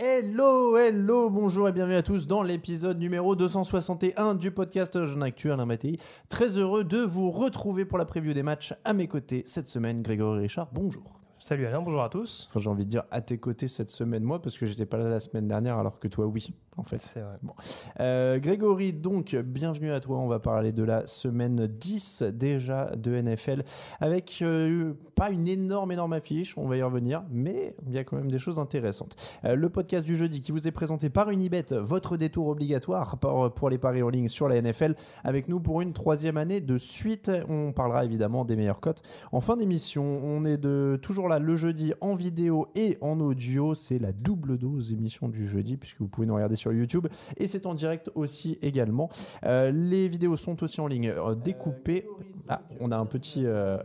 Hello, hello, bonjour et bienvenue à tous dans l'épisode numéro 261 du podcast Jeune Actu Alain Mattei. Très heureux de vous retrouver pour la preview des matchs à mes côtés cette semaine. Grégory Richard, bonjour. Salut Alain, bonjour à tous. Enfin, j'ai envie de dire à tes côtés cette semaine, moi, parce que j'étais pas là la semaine dernière, alors que toi, oui, en fait. C'est vrai. Bon. Euh, Grégory, donc, bienvenue à toi. On va parler de la semaine 10 déjà de NFL, avec euh, pas une énorme, énorme affiche, on va y revenir, mais il y a quand même des choses intéressantes. Euh, le podcast du jeudi qui vous est présenté par Unibet, votre détour obligatoire pour, pour les paris en ligne sur la NFL, avec nous pour une troisième année de suite. On parlera évidemment des meilleures cotes. En fin d'émission, on est de toujours le jeudi en vidéo et en audio. C'est la double dose émission du jeudi, puisque vous pouvez nous regarder sur YouTube. Et c'est en direct aussi également. Euh, les vidéos sont aussi en ligne euh, découpées. Ah, on a un petit... euh,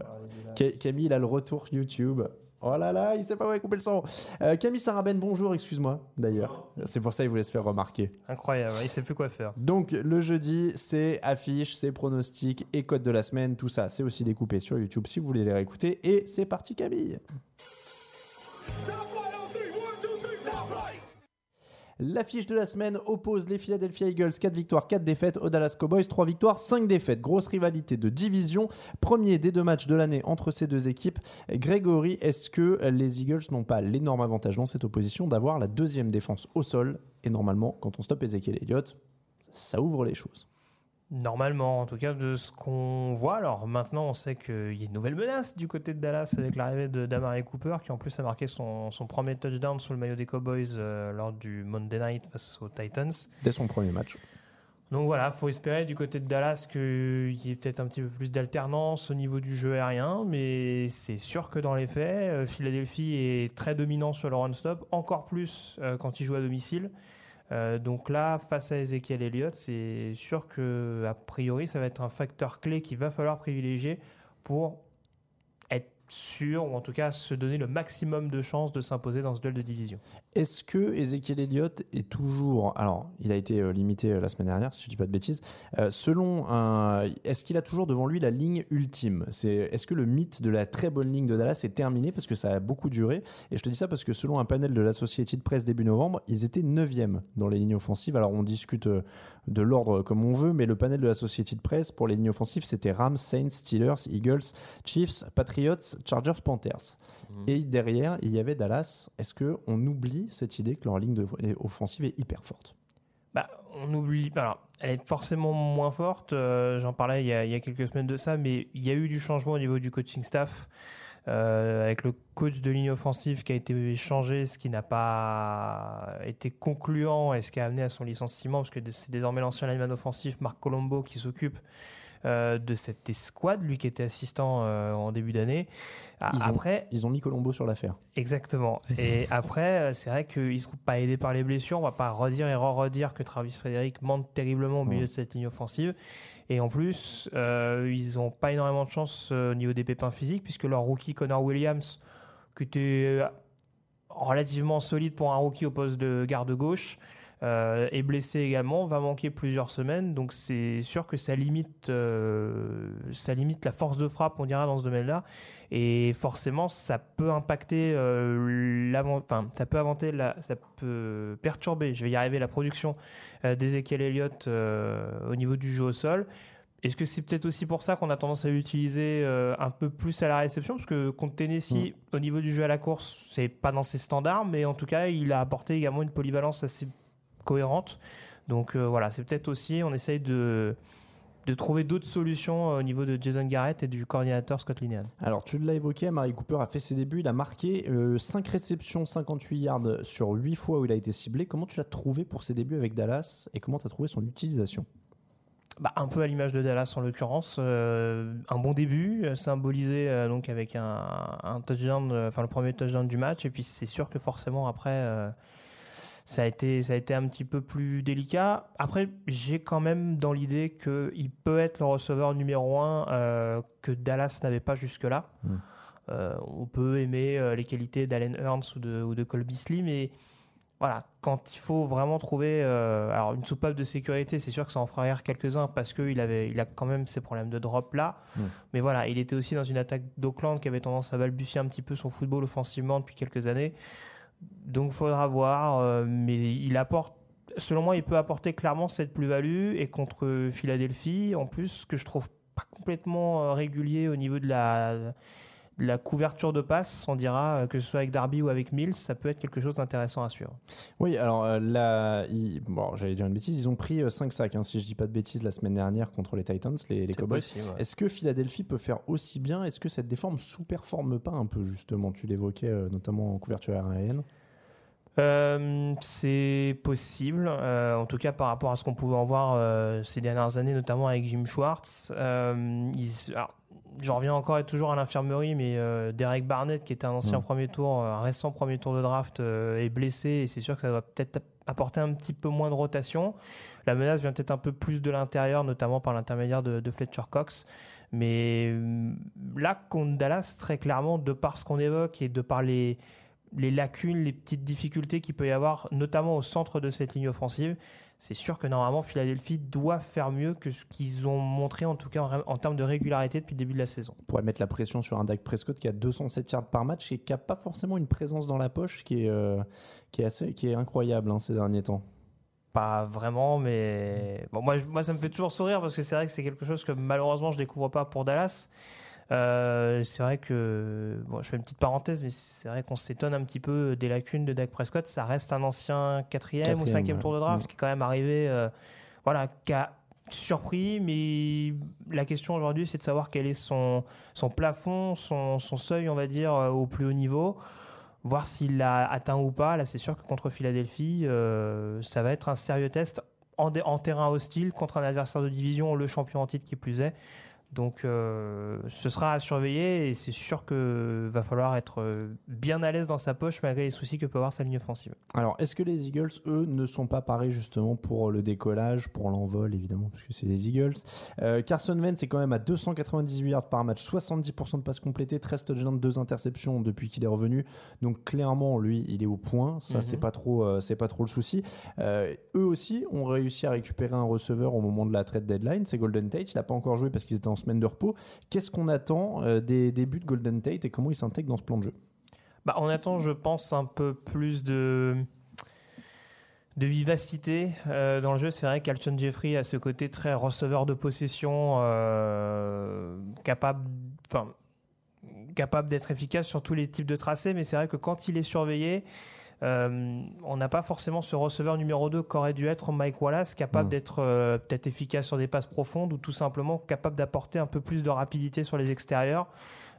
Ca- Camille, il a le retour YouTube. Oh là là, il sait pas où est couper le son. Euh, Camille Sarabène, bonjour, excuse-moi d'ailleurs. C'est pour ça qu'il voulait se faire remarquer. Incroyable, il sait plus quoi faire. Donc le jeudi, c'est affiche, c'est pronostics et code de la semaine, tout ça, c'est aussi découpé sur YouTube si vous voulez les réécouter. Et c'est parti Camille L'affiche de la semaine oppose les Philadelphia Eagles 4 victoires, 4 défaites, aux Dallas Cowboys 3 victoires, 5 défaites. Grosse rivalité de division. Premier des deux matchs de l'année entre ces deux équipes. Grégory, est-ce que les Eagles n'ont pas l'énorme avantage dans cette opposition d'avoir la deuxième défense au sol? Et normalement, quand on stoppe Ezekiel Elliott, ça ouvre les choses. Normalement, en tout cas, de ce qu'on voit. Alors maintenant, on sait qu'il y a une nouvelle menace du côté de Dallas avec l'arrivée de Damari Cooper, qui en plus a marqué son, son premier touchdown sous le maillot des Cowboys euh, lors du Monday Night face aux Titans. Dès son premier match. Donc voilà, faut espérer du côté de Dallas qu'il y ait peut-être un petit peu plus d'alternance au niveau du jeu aérien, mais c'est sûr que dans les faits, euh, Philadelphie est très dominant sur le run-stop, encore plus euh, quand il joue à domicile. Euh, donc là, face à Ezekiel Elliott, c'est sûr que a priori, ça va être un facteur clé qu'il va falloir privilégier pour sûr, ou en tout cas se donner le maximum de chances de s'imposer dans ce duel de division. Est-ce que Ezekiel Elliott est toujours. Alors, il a été euh, limité euh, la semaine dernière, si je ne dis pas de bêtises. Euh, selon un. Est-ce qu'il a toujours devant lui la ligne ultime? C'est Est-ce que le mythe de la très bonne ligne de Dallas est terminé? Parce que ça a beaucoup duré. Et je te dis ça parce que selon un panel de l'Associated Press début novembre, ils étaient 9e dans les lignes offensives. Alors, on discute de l'ordre comme on veut, mais le panel de l'Associated Press pour les lignes offensives, c'était Rams, Saints, Steelers, Eagles, Chiefs, Patriots, Chargers, Panthers. Et derrière, il y avait Dallas. Est-ce qu'on oublie cette idée que leur ligne de- offensive est hyper forte? Bah, on oublie. Alors, elle est forcément moins forte. euh, J'en parlais il y, a, il y a quelques semaines de ça, mais il y a eu du changement au niveau du coaching staff. Euh, avec le coach de ligne offensive qui a été changé, ce qui n'a pas été concluant et ce qui a amené à son licenciement, parce que c'est désormais l'ancien lineman offensif Marc Colombo qui s'occupe euh, de cette escouade, lui qui était assistant euh, en début d'année. Ah, Ils ont- Après, Ils ont mis Colombo sur l'affaire. Exactement. Et après, euh, c'est vrai qu'ils ne sont pas aidés par les blessures. On va pas redire et re-redire que Travis Frédéric manque terriblement au milieu Ouais. de cette ligne offensive. Et en plus, euh, ils n'ont pas énormément de chance au niveau des pépins physiques, puisque leur rookie Connor Williams, qui était relativement solide pour un rookie au poste de garde gauche, euh, est blessé également, va manquer plusieurs semaines, donc c'est sûr que ça limite, euh, ça limite la force de frappe, on dira, dans ce domaine-là, et forcément, ça peut impacter euh, enfin, ça peut inventer la, ça peut perturber, je vais y arriver, la production d'Ezekiel Elliott au niveau du jeu au sol. Est-ce que c'est peut-être aussi pour ça qu'on a tendance à l'utiliser un peu plus à la réception? Parce que contre Tennessee, mm. au niveau du jeu à la course, c'est pas dans ses standards, mais en tout cas, il a apporté également une polyvalence assez cohérente. Donc euh, voilà, c'est peut-être aussi, on essaye de, de trouver d'autres solutions euh, au niveau de Jason Garrett et du coordinateur Scott Linehan. Alors tu l'as évoqué, Marie Cooper a fait ses débuts, il a marqué 5 euh, réceptions, 58 yards sur 8 fois où il a été ciblé. Comment tu l'as trouvé pour ses débuts avec Dallas et comment tu as trouvé son utilisation? Bah, un peu à l'image de Dallas en l'occurrence, un bon début symbolisé donc avec un, un touchdown, enfin le premier touchdown du match et puis c'est sûr que forcément après ça a été, ça a été un petit peu plus délicat. Après, j'ai quand même dans l'idée qu'il peut être le receveur numéro un euh, que Dallas n'avait pas jusque-là. Hmm. Euh, on peut aimer euh, les qualités d'Allen Hearns ou de, ou de Cole Beasley, mais voilà, quand il faut vraiment trouver alors une soupape de sécurité, c'est sûr que ça en fera rire quelques-uns parce qu'il avait, il a quand même ces problèmes de drop là. Hmm. Mais voilà, il était aussi dans une attaque d'Oakland qui avait tendance à balbutier un petit peu son football offensivement depuis quelques années. Donc il faudra voir, euh, mais il apporte, selon moi, il peut apporter clairement cette plus-value. Et contre Philadelphie, en plus, que je trouve pas complètement euh, régulier au niveau de la, la couverture de passe, on dira, euh, que ce soit avec Darby ou avec Mills, ça peut être quelque chose d'intéressant à suivre. Oui, alors là, bon, j'allais dire une bêtise, ils ont pris 5 sacs, hein, si je dis pas de bêtises, la semaine dernière contre les Titans, les, les Cowboys. Est-ce que Philadelphie peut faire aussi bien? Est-ce que cette déforme sous-performe pas un peu, justement? Tu l'évoquais notamment en couverture aérienne euh, c'est possible, euh, en tout cas par rapport à ce qu'on pouvait en voir euh, ces dernières années, notamment avec Jim Schwartz. J'en reviens encore et toujours à l'infirmerie, mais Derek Barnett, qui était un ancien mm. premier tour, un récent premier tour de draft, est blessé et c'est sûr que ça va peut-être apporter un petit peu moins de rotation. La menace vient peut-être un peu plus de l'intérieur, notamment par l'intermédiaire de, de, Fletcher Cox. Mais là, contre Dallas, très clairement, de par ce qu'on évoque et de par les les lacunes, les petites difficultés qu'il peut y avoir, notamment au centre de cette ligne offensive, c'est sûr que normalement Philadelphie doit faire mieux que ce qu'ils ont montré en tout cas en, termes de régularité depuis le début de la saison. On pourrait mettre la pression sur un Dak Prescott qui a 207 yards par match et qui n'a pas forcément une présence dans la poche qui est, euh, qui est, assez, qui est incroyable hein, ces derniers temps. Pas vraiment, mais bon, moi, moi ça me fait toujours sourire parce que c'est vrai que c'est quelque chose que malheureusement je découvre pas pour Dallas. Euh, c'est vrai que, bon, je fais une petite parenthèse, mais c'est vrai qu'on s'étonne un petit peu des lacunes de Dak Prescott. Ça reste un ancien quatrième, ou cinquième tour de draft qui est quand même arrivé, euh, voilà, qui a surpris, mais la question aujourd'hui, c'est de savoir quel est son, son plafond, son, son seuil, on va dire, euh, au plus haut niveau voir s'il l'a atteint ou pas. Là, c'est sûr que contre Philadelphie, ça va être un sérieux test en, en, terrain hostile contre un adversaire de division, le champion en titre qui plus est. Donc euh, ce sera à surveiller et c'est sûr que va falloir être euh, bien à l'aise dans sa poche malgré les soucis que peut avoir sa ligne offensive. Alors est-ce que les Eagles, eux, ne sont pas parés justement pour le décollage, pour l'envol évidemment, parce que c'est les Eagles? Euh, Carson Wentz est quand même à 298 yards par match, 70% de passes complétées, 13 touchdowns, 2 interceptions depuis qu'il est revenu. Donc clairement, lui, il est au point. Ça, c'est mhm. pas trop, c'est pas trop le souci. eux aussi ont réussi à récupérer un receveur au moment de la trade deadline. C'est Golden Tate. Il n'a pas encore joué parce qu'ils étaient en semaine de repos. Qu'est-ce qu'on attend euh, des débuts de Golden Tate et comment il s'intègre dans ce plan de jeu? Bah, On attend, je pense, un peu plus de vivacité euh, dans le jeu. C'est vrai qu'Alton Jeffrey a ce côté très receveur de possession, euh, capable, capable d'être efficace sur tous les types de tracés. Mais c'est vrai que quand il est surveillé, euh, on n'a pas forcément ce receveur numéro 2 qu'aurait dû être Mike Wallace, capable mm. d'être euh, peut-être efficace sur des passes profondes ou tout simplement capable d'apporter un peu plus de rapidité sur les extérieurs.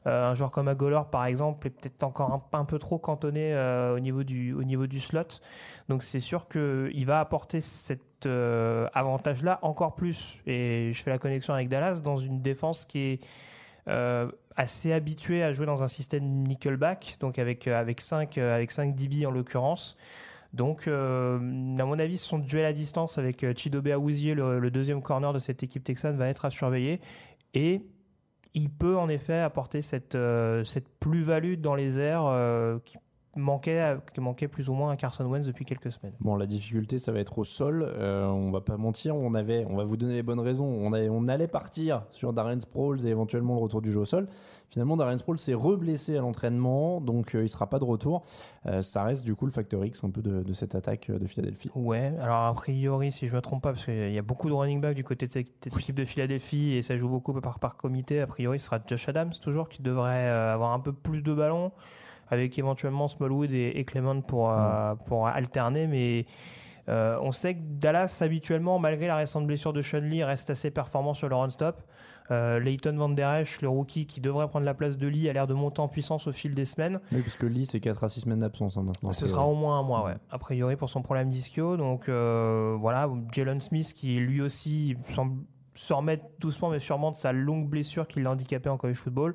Euh, un joueur comme Agolor, par exemple, est peut-être encore un, peu trop cantonné au, niveau du, au niveau du slot. Donc c'est sûr qu'il va apporter cet avantage-là encore plus. Et je fais la connexion avec Dallas dans une défense qui est euh, assez habitué à jouer dans un système nickelback, donc avec, euh, avec 5 euh, avec 5 dB en l'occurrence. Donc, à mon avis, son duel à distance avec Chidobe Awuzie, le, le, deuxième corner de cette équipe texane, va être à surveiller. Et il peut en effet apporter cette, cette plus-value dans les airs qui manquait, qui manquait plus ou moins à Carson Wentz depuis quelques semaines. Bon, la difficulté, ça va être au sol. Euh, on va pas mentir, on avait, on va vous donner les bonnes raisons. On, avait, on allait partir sur Darren Sproles et éventuellement le retour du jeu au sol. Finalement, Darren Sproles s'est reblessé à l'entraînement, donc euh, il sera pas de retour. Euh, ça reste du coup le facteur X un peu de, de cette attaque de Philadelphie. Ouais, alors a priori, si je me trompe pas, parce qu'il y a beaucoup de running back du côté de cette équipe de Philadelphie et ça joue beaucoup par, par comité, a priori, ce sera Josh Adams toujours qui devrait avoir un peu plus de ballons avec éventuellement Smallwood et, Clement pour, euh, pour alterner. Mais euh, on sait que Dallas, habituellement, malgré la récente blessure de Sean Lee, reste assez performant sur le run-stop. Euh, Leighton Van Der Esch, le rookie qui devrait prendre la place de Lee, a l'air de monter en puissance au fil des semaines. Oui, parce que Lee, c'est 4 à 6 semaines d'absence hein, maintenant. Ce sera au moins un mois, ouais. A priori, pour son problème d'ischio. Donc voilà, Jalen Smith qui lui aussi semble se remettre doucement mais sûrement de sa longue blessure qui l'a handicapé en college football.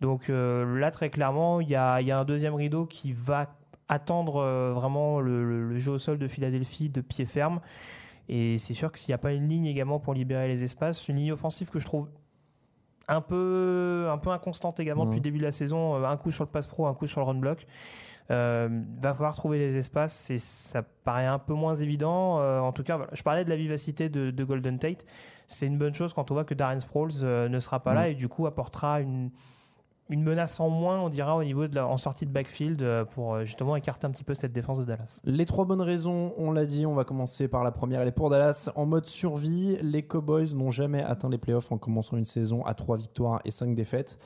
Donc euh, là, très clairement, il y a, un deuxième rideau qui va attendre euh, vraiment le, jeu au sol de Philadelphie de pied ferme. Et c'est sûr que s'il n'y a pas une ligne également pour libérer les espaces, une ligne offensive que je trouve un peu, un peu inconstante également depuis le début de la saison, euh, un coup sur le pass pro, un coup sur le run block. Va falloir trouver les espaces et ça paraît un peu moins évident. en tout cas, je parlais de la vivacité de, Golden Tate. C'est une bonne chose quand on voit que Darren Sproles ne sera pas là et du coup apportera une, une menace en moins, on dira, au niveau de la, en sortie de backfield euh, pour euh, justement écarter un petit peu cette défense de Dallas. Les trois bonnes raisons, on l'a dit, on va commencer par la première. Elle est pour Dallas en mode survie. Les Cowboys n'ont jamais atteint les playoffs en commençant une saison à trois victoires et cinq défaites.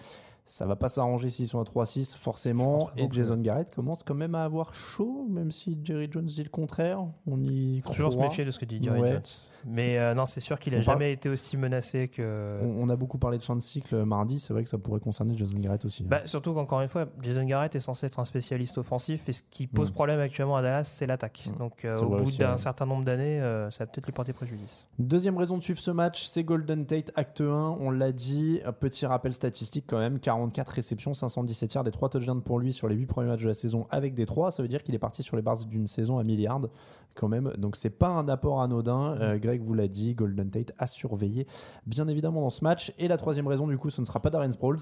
Ça va pas s'arranger s'ils sont à 3-6, forcément. Et Jason Garrett commence quand même à avoir chaud, même si Jerry Jones dit le contraire. On y croit. Toujours se méfier de ce que dit Jerry Jones. Mais euh, non, c'est sûr qu'il a jamais été aussi menacé que. On, a beaucoup parlé de fin de cycle mardi. C'est vrai que ça pourrait concerner Jason Garrett aussi. Hein. Bah, surtout qu'encore une fois, Jason Garrett est censé être un spécialiste offensif et ce qui pose mm. problème actuellement à Dallas, c'est l'attaque. Mm. Donc euh, au bout d'un certain nombre d'années, euh, ça va peut-être lui porter préjudice. Deuxième raison de suivre ce match, c'est Golden Tate acte 1. On l'a dit. Petit rappel statistique quand même 44 réceptions, 517 yards, des 3 touchdowns pour lui sur les 8 premiers matchs de la saison avec des 3. Ça veut dire qu'il est parti sur les bases d'une saison à milliard quand même. Donc c'est pas un apport anodin. Euh, Greg vous l'a dit, Golden Tate a surveillé bien évidemment dans ce match. Et la troisième raison du coup, ce ne sera pas Darren Sproles.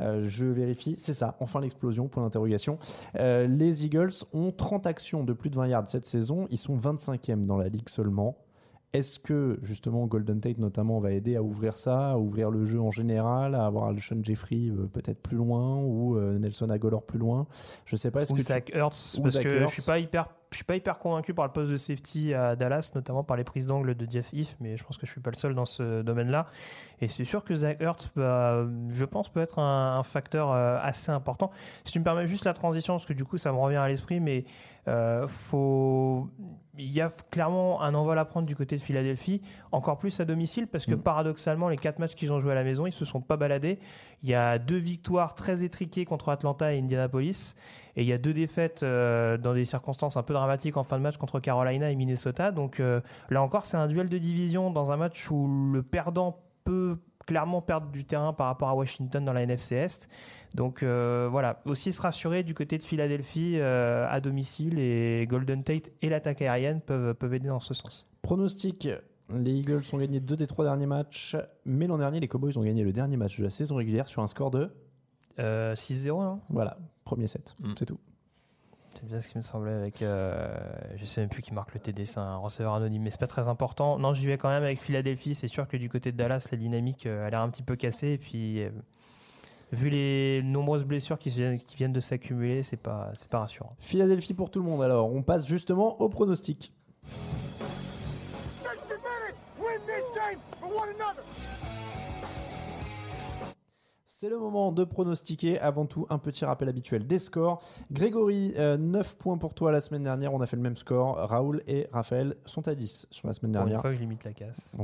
Euh, je vérifie, c'est ça, enfin l'explosion, point d'interrogation. Euh, les Eagles ont 30 actions de plus de 20 yards cette saison, ils sont 25e dans la ligue seulement. Est-ce que justement Golden Tate notamment va aider à ouvrir ça, à ouvrir le jeu en général, à avoir Sean Jeffrey peut-être plus loin ou Nelson Agolor plus loin? Je sais pas. Est-ce que Zach Hurts, parce que je suis pas hyper je suis pas hyper convaincu par le poste de safety à Dallas, notamment par les prises d'angle de Jeff Heath, mais je pense que je suis pas le seul dans ce domaine-là. Et c'est sûr que Zach Hurts, bah, je pense, peut être un, facteur euh, assez important. Si tu me permets juste la transition, parce que du coup, ça me revient à l'esprit, mais euh, faut... il y a clairement un envol à prendre du côté de Philadelphie, encore plus à domicile, parce que mm. paradoxalement, les quatre matchs qu'ils ont joués à la maison, ils se sont pas baladés. Il y a deux victoires très étriquées contre Atlanta et Indianapolis. Et il y a deux défaites euh, dans des circonstances un peu dramatiques en fin de match contre Carolina et Minnesota. Donc euh, là encore, c'est un duel de division dans un match où le perdant peut clairement perdre du terrain par rapport à Washington dans la NFC Est. Donc euh, voilà, aussi se rassurer du côté de Philadelphie à domicile et Golden Tate et l'attaque aérienne peuvent, peuvent aider dans ce sens. Pronostic les Eagles ont gagné deux des trois derniers matchs, mais l'an dernier, les Cowboys ont gagné le dernier match de la saison régulière sur un score de 6-0, non Voilà, premier set, mm. c'est tout. C'est bien ce qui me semblait avec. Euh, je sais même plus qui marque le TD, c'est un receveur anonyme, mais c'est pas très important. Non, j'y vais quand même avec Philadelphie. C'est sûr que du côté de Dallas, la dynamique euh, a l'air un petit peu cassée. Et puis, euh, vu les nombreuses blessures qui viennent, qui viennent de s'accumuler, c'est pas, c'est pas rassurant. Philadelphie pour tout le monde. Alors, on passe justement au pronostic. C'est le moment de pronostiquer. Avant tout, un petit rappel habituel des scores. Grégory, 9 euh, points pour toi la semaine dernière. On a fait le même score. Raoul et Raphaël sont à 10 sur la semaine dernière. Une fois que je limite la casse.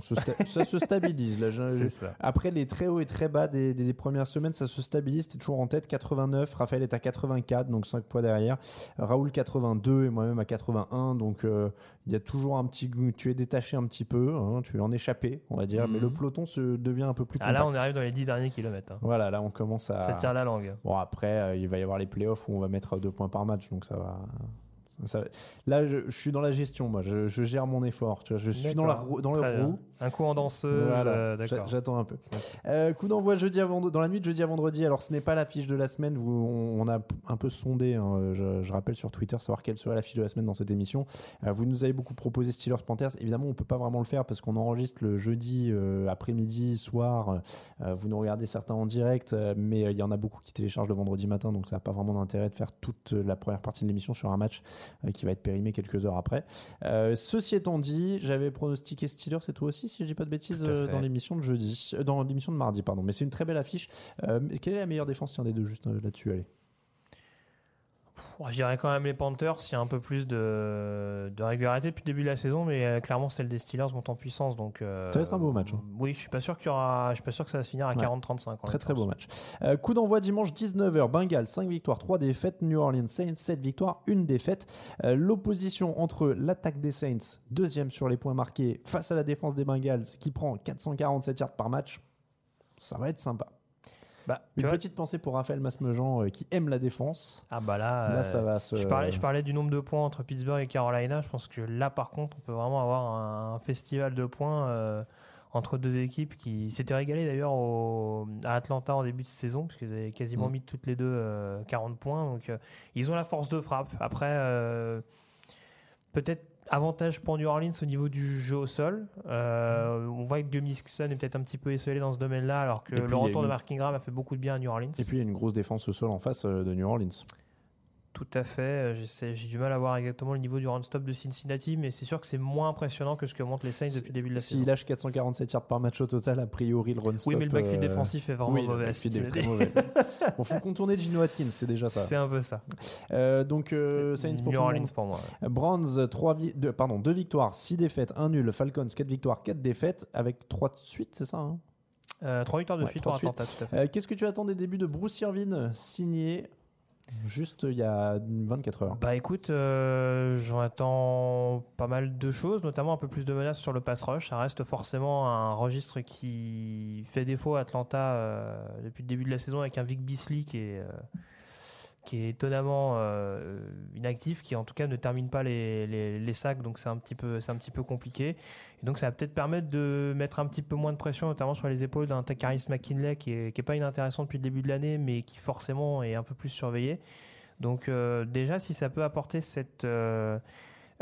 ça se stabilise. Là, ça. Après les très hauts et très bas des, premières semaines, ça se stabilise. Tu es toujours en tête. 89. Raphaël est à 84, donc 5 points derrière. Raoul 82 et moi-même à 81. Donc euh, il y a toujours un petit. Tu es détaché un petit peu. Hein, tu es en échappé, on va dire. Mais le mhm. peloton se devient un peu plus compact. Ah là, on arrive dans les 10 derniers kilomètres. Hein. Voilà là, on commence à. Ça tire la langue. Bon, après, euh, il va y avoir les playoffs où on va mettre deux points par match, donc ça va, Ça- là, je, je suis dans la gestion, moi. Je, je gère mon effort. Tu vois, je suis dans, la, Très le bien. roue. Un coup en danseuse, Voilà. euh, d'accord. J'attends un peu. Euh, coup d'envoi jeudi à vendre- dans la nuit de jeudi à vendredi. Alors, ce n'est pas la fiche de la semaine. Vous, on, on a un peu sondé. hein, je, je rappelle sur Twitter savoir quelle serait la fiche de la semaine dans cette émission. Euh, vous nous avez beaucoup proposé Steelers Panthers. Évidemment, on peut pas vraiment le faire parce qu'on enregistre le jeudi après-midi, soir. Vous nous regardez certains en direct, mais il y en a beaucoup qui téléchargent le vendredi matin, donc ça n'a pas vraiment d'intérêt de faire toute la première partie de l'émission sur un match qui va être périmé quelques heures après. Euh, ceci étant dit, j'avais pronostiqué Steelers, c'est toi aussi, si je dis pas de bêtises, euh, dans l'émission de jeudi, euh, dans l'émission de mardi, pardon. Mais c'est une très belle affiche. Euh, quelle est la meilleure défense Tiens des deux juste euh, là-dessus, allez. Je dirais quand même les Panthers, il y a un peu plus de, de régularité depuis le début de la saison, mais euh, clairement celle des Steelers monte en puissance. Donc, euh, Ça va être un beau match, hein. Oui, je suis pas sûr qu'il y aura, je suis pas sûr que ça va se finir à Ouais. 40-35. en Très très beau match. Euh, coup d'envoi dimanche 19h. Bengals 5 victoires, 3 défaites. New Orleans Saints 7 victoires, 1 défaite. L'opposition entre l'attaque des Saints, deuxième sur les points marqués, face à la défense des Bengals qui prend 447 yards par match, ça va être sympa. Bah, Une vois, petite pensée pour Raphaël Masmejean euh, qui aime la défense. ah bah là, Là, euh, ça va se. Je parlais, je parlais du nombre de points entre Pittsburgh et Carolina. Je pense que là, par contre, on peut vraiment avoir un, un festival de points euh, entre deux équipes qui s'étaient régalées d'ailleurs au- à Atlanta en début de saison, parce qu'ils avaient quasiment Mm. mis toutes les deux euh, 40 points. Donc, ils ont la force de frappe. Après, peut-être avantage pour New Orleans au niveau du jeu au sol. Euh, on voit que Joe Mixon est peut-être un petit peu esselé dans ce domaine-là, alors que puis, le retour de Mark Ingram a fait beaucoup de bien à New Orleans. Et puis il y a une grosse défense au sol en face euh, de New Orleans. Tout à fait. Euh, J'ai du mal à voir exactement le niveau du run-stop de Cincinnati, mais c'est sûr que c'est moins impressionnant que ce que montrent les Saints depuis le début de la S'il saison. lâche 447 yards par match au total, a priori le run Oui, stop. mais le backfield euh, défensif est vraiment oui, le mauvais. à backfield est très mauvais. Bon, faut contourner Gino Atkins, c'est déjà ça. C'est un peu ça. Euh, donc euh, Saints pour tout le monde. pour moi. Browns, 3 pardon, 2 victoires, 6 défaites, 1 nul. Falcons, 4 victoires, 4 défaites, avec 3 de suite, c'est ça hein? Euh, trois victoires de Ouais, suite trois pour de Atlanta, tout à fait. Euh, Qu'est-ce que tu attends des débuts de Bruce Irvin, signé juste il y a 24 heures Bah écoute, euh, j'en attends pas mal de choses, notamment un peu plus de menaces sur le pass rush. Ça reste forcément un registre qui fait défaut à Atlanta euh, depuis le début de la saison avec un Vic Beasley qui est, euh, qui est étonnamment euh, inactif, qui en tout cas ne termine pas les, sacs, donc c'est un, petit peu- c'est un petit peu compliqué. Et donc ça va peut-être permettre de mettre un petit peu moins de pression, notamment sur les épaules d'un Takaris McKinley qui est pas inintéressant depuis le début de l'année, mais qui forcément est un peu plus surveillé. Donc euh, déjà, si ça peut apporter cette, euh,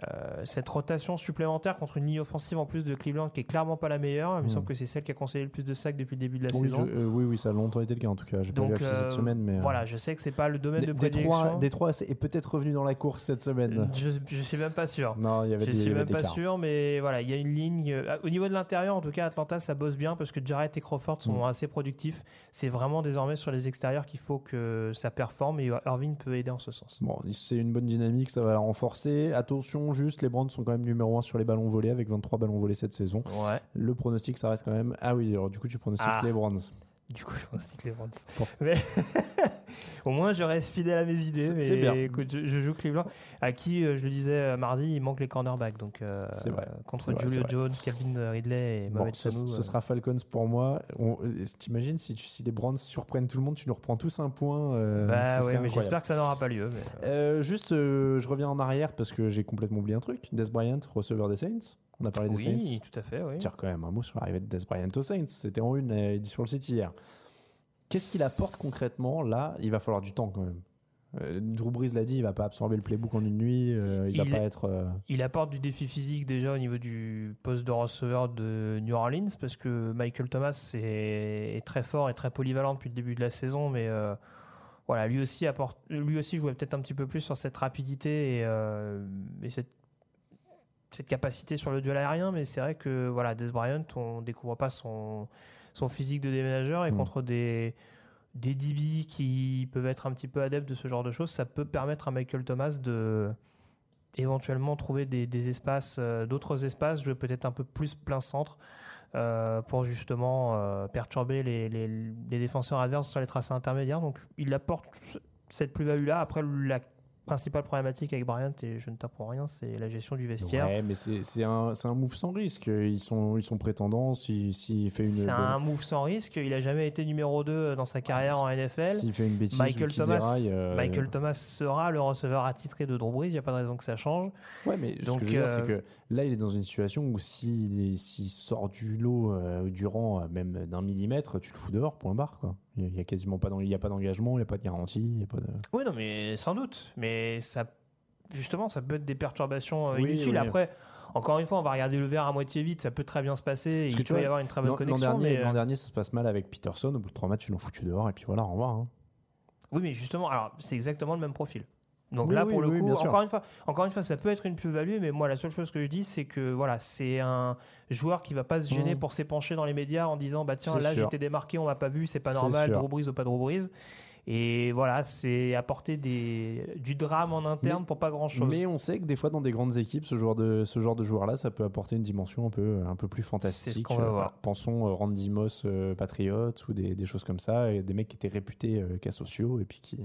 euh, cette rotation supplémentaire contre une ligne offensive en plus de Cleveland qui est clairement pas la meilleure, il me Mm. semble que c'est celle qui a conseillé le plus de sacs depuis le début de la oui, saison. je- euh, oui, oui, ça a longtemps été le cas en tout cas. J'ai pas la fiche euh, cette semaine, mais. voilà, je sais que c'est pas le domaine de Détroit, prédilection. Détroit est peut-être revenu dans la course cette semaine. Je, je suis même pas sûr. Non, il y avait Je des, suis même des pas sûr, mais voilà, il y a une ligne. euh, Au niveau de l'intérieur, en tout cas, Atlanta, ça bosse bien parce que Jarrett et Crawford sont Mm. assez productifs. C'est vraiment désormais sur les extérieurs qu'il faut que ça performe et Irving peut aider en ce sens. Bon, c'est une bonne dynamique, ça va la renforcer. Attention, juste, les Browns sont quand même numéro 1 sur les ballons volés avec 23 ballons volés cette saison. Ouais. Le pronostic, ça reste quand même. Ah oui, alors du coup, tu pronostiques Ah. les Browns. Du coup, je les Browns. Bon. Mais au moins, je reste fidèle à mes idées. C'est- Mais bien. écoute, je, je joue Cleveland, à qui, euh, je le disais euh, mardi, il manque les cornerbacks. Donc, euh, C'est vrai. contre C'est Julio vrai. Jones, Calvin Ridley et Bon, Mohamed ce, Sanu. ce euh, sera Falcons pour moi. On- T'imagines si, tu- si les Browns surprennent tout le monde, tu nous reprends tous un point. euh, bah ouais, mais j'espère que ça n'aura pas lieu. mais, juste, je reviens en arrière parce que j'ai complètement oublié un truc. Des Bryant, receveur des Saints. On a parlé des Saints. oui, tout à fait. Oui. Tire quand même un mot sur l'arrivée de Des Bryant aux Saints. C'était en une, euh, dit sur le site hier. Qu'est-ce qu'il apporte concrètement Là, il va falloir du temps quand même. Euh, Drew Brees l'a dit, il va pas absorber le playbook en une nuit. euh, il, va Il pas être. euh, Il apporte du défi physique déjà au niveau du poste de receveur de New Orleans parce que Michael Thomas est, est très fort et très polyvalent depuis le début de la saison, mais voilà, lui aussi apporte, lui aussi jouait peut-être un petit peu plus sur cette rapidité et, et cette, cette capacité sur le duel aérien, mais c'est vrai que voilà, Des Bryant, on découvre pas son, son physique de déménageur et Mm. contre des des DB qui peuvent être un petit peu adeptes de ce genre de choses, ça peut permettre à Michael Thomas de éventuellement trouver des, des espaces, euh, d'autres espaces, jouer peut-être un peu plus plein centre euh, pour justement euh, perturber les, les- les défenseurs adverses sur les tracés intermédiaires. Donc il apporte ce- cette plus-value-là. Après, la principale problématique avec Bryant, et je ne t'apprends rien, c'est la gestion du vestiaire. Ouais, mais c'est un, move sans risque. Ils sont, ils sont prétendants s'il fait une. C'est un move sans risque. Il a jamais été numéro 2 dans sa carrière en NFL. S'il fait une bêtise Michael ou qu'il Thomas, déraille, euh, Michael Thomas sera le receveur attitré de Drew Brees. Il n'y a pas de raison que ça change. Ouais, mais Donc, ce que je veux dire, euh, c'est que là, il est dans une situation où s'il s'il sort du lot euh, durant euh, même d'un millimètre, tu le fous dehors, point barre. Quoi. Il y a quasiment pas d'en- il y a pas d'engagement, il n'y a pas de garantie. Il y a pas de... Oui, non, mais sans doute. Mais ça, justement, ça peut être des perturbations euh, Oui, inutiles. oui. Après, encore une fois, on va regarder le verre à moitié vide. Ça peut très bien se passer. et Parce il que tu peut y avoir une très bonne L'an l'an connexion. dernier, mais, l'an euh, dernier, ça se passe mal avec Peterson. Au bout de trois matchs, ils l'ont foutu dehors et puis voilà, au revoir. hein. Oui, mais justement, alors c'est exactement le même profil. Donc Oui, là, oui, pour le coup, encore une fois, encore une fois, ça peut être une plus-value, mais moi, la seule chose que je dis, c'est que voilà, c'est un joueur qui va pas se gêner Mm. pour s'épancher dans les médias en disant, bah tiens, là, j'étais démarqué, on m'a pas vu, c'est pas normal. Drew Brees ou pas Drew Brees. Et voilà, c'est apporter des, du drame en interne Mais- pour pas grand-chose. Mais on sait que des fois, dans des grandes équipes, ce genre de, ce genre de joueur-là, ça peut apporter une dimension un peu, un peu plus fantastique. C'est ce qu'on va Euh, voir. Pensons euh, Randy Moss, euh, Patriot, ou des, des choses comme ça, et des mecs qui étaient réputés euh, cas sociaux et puis qui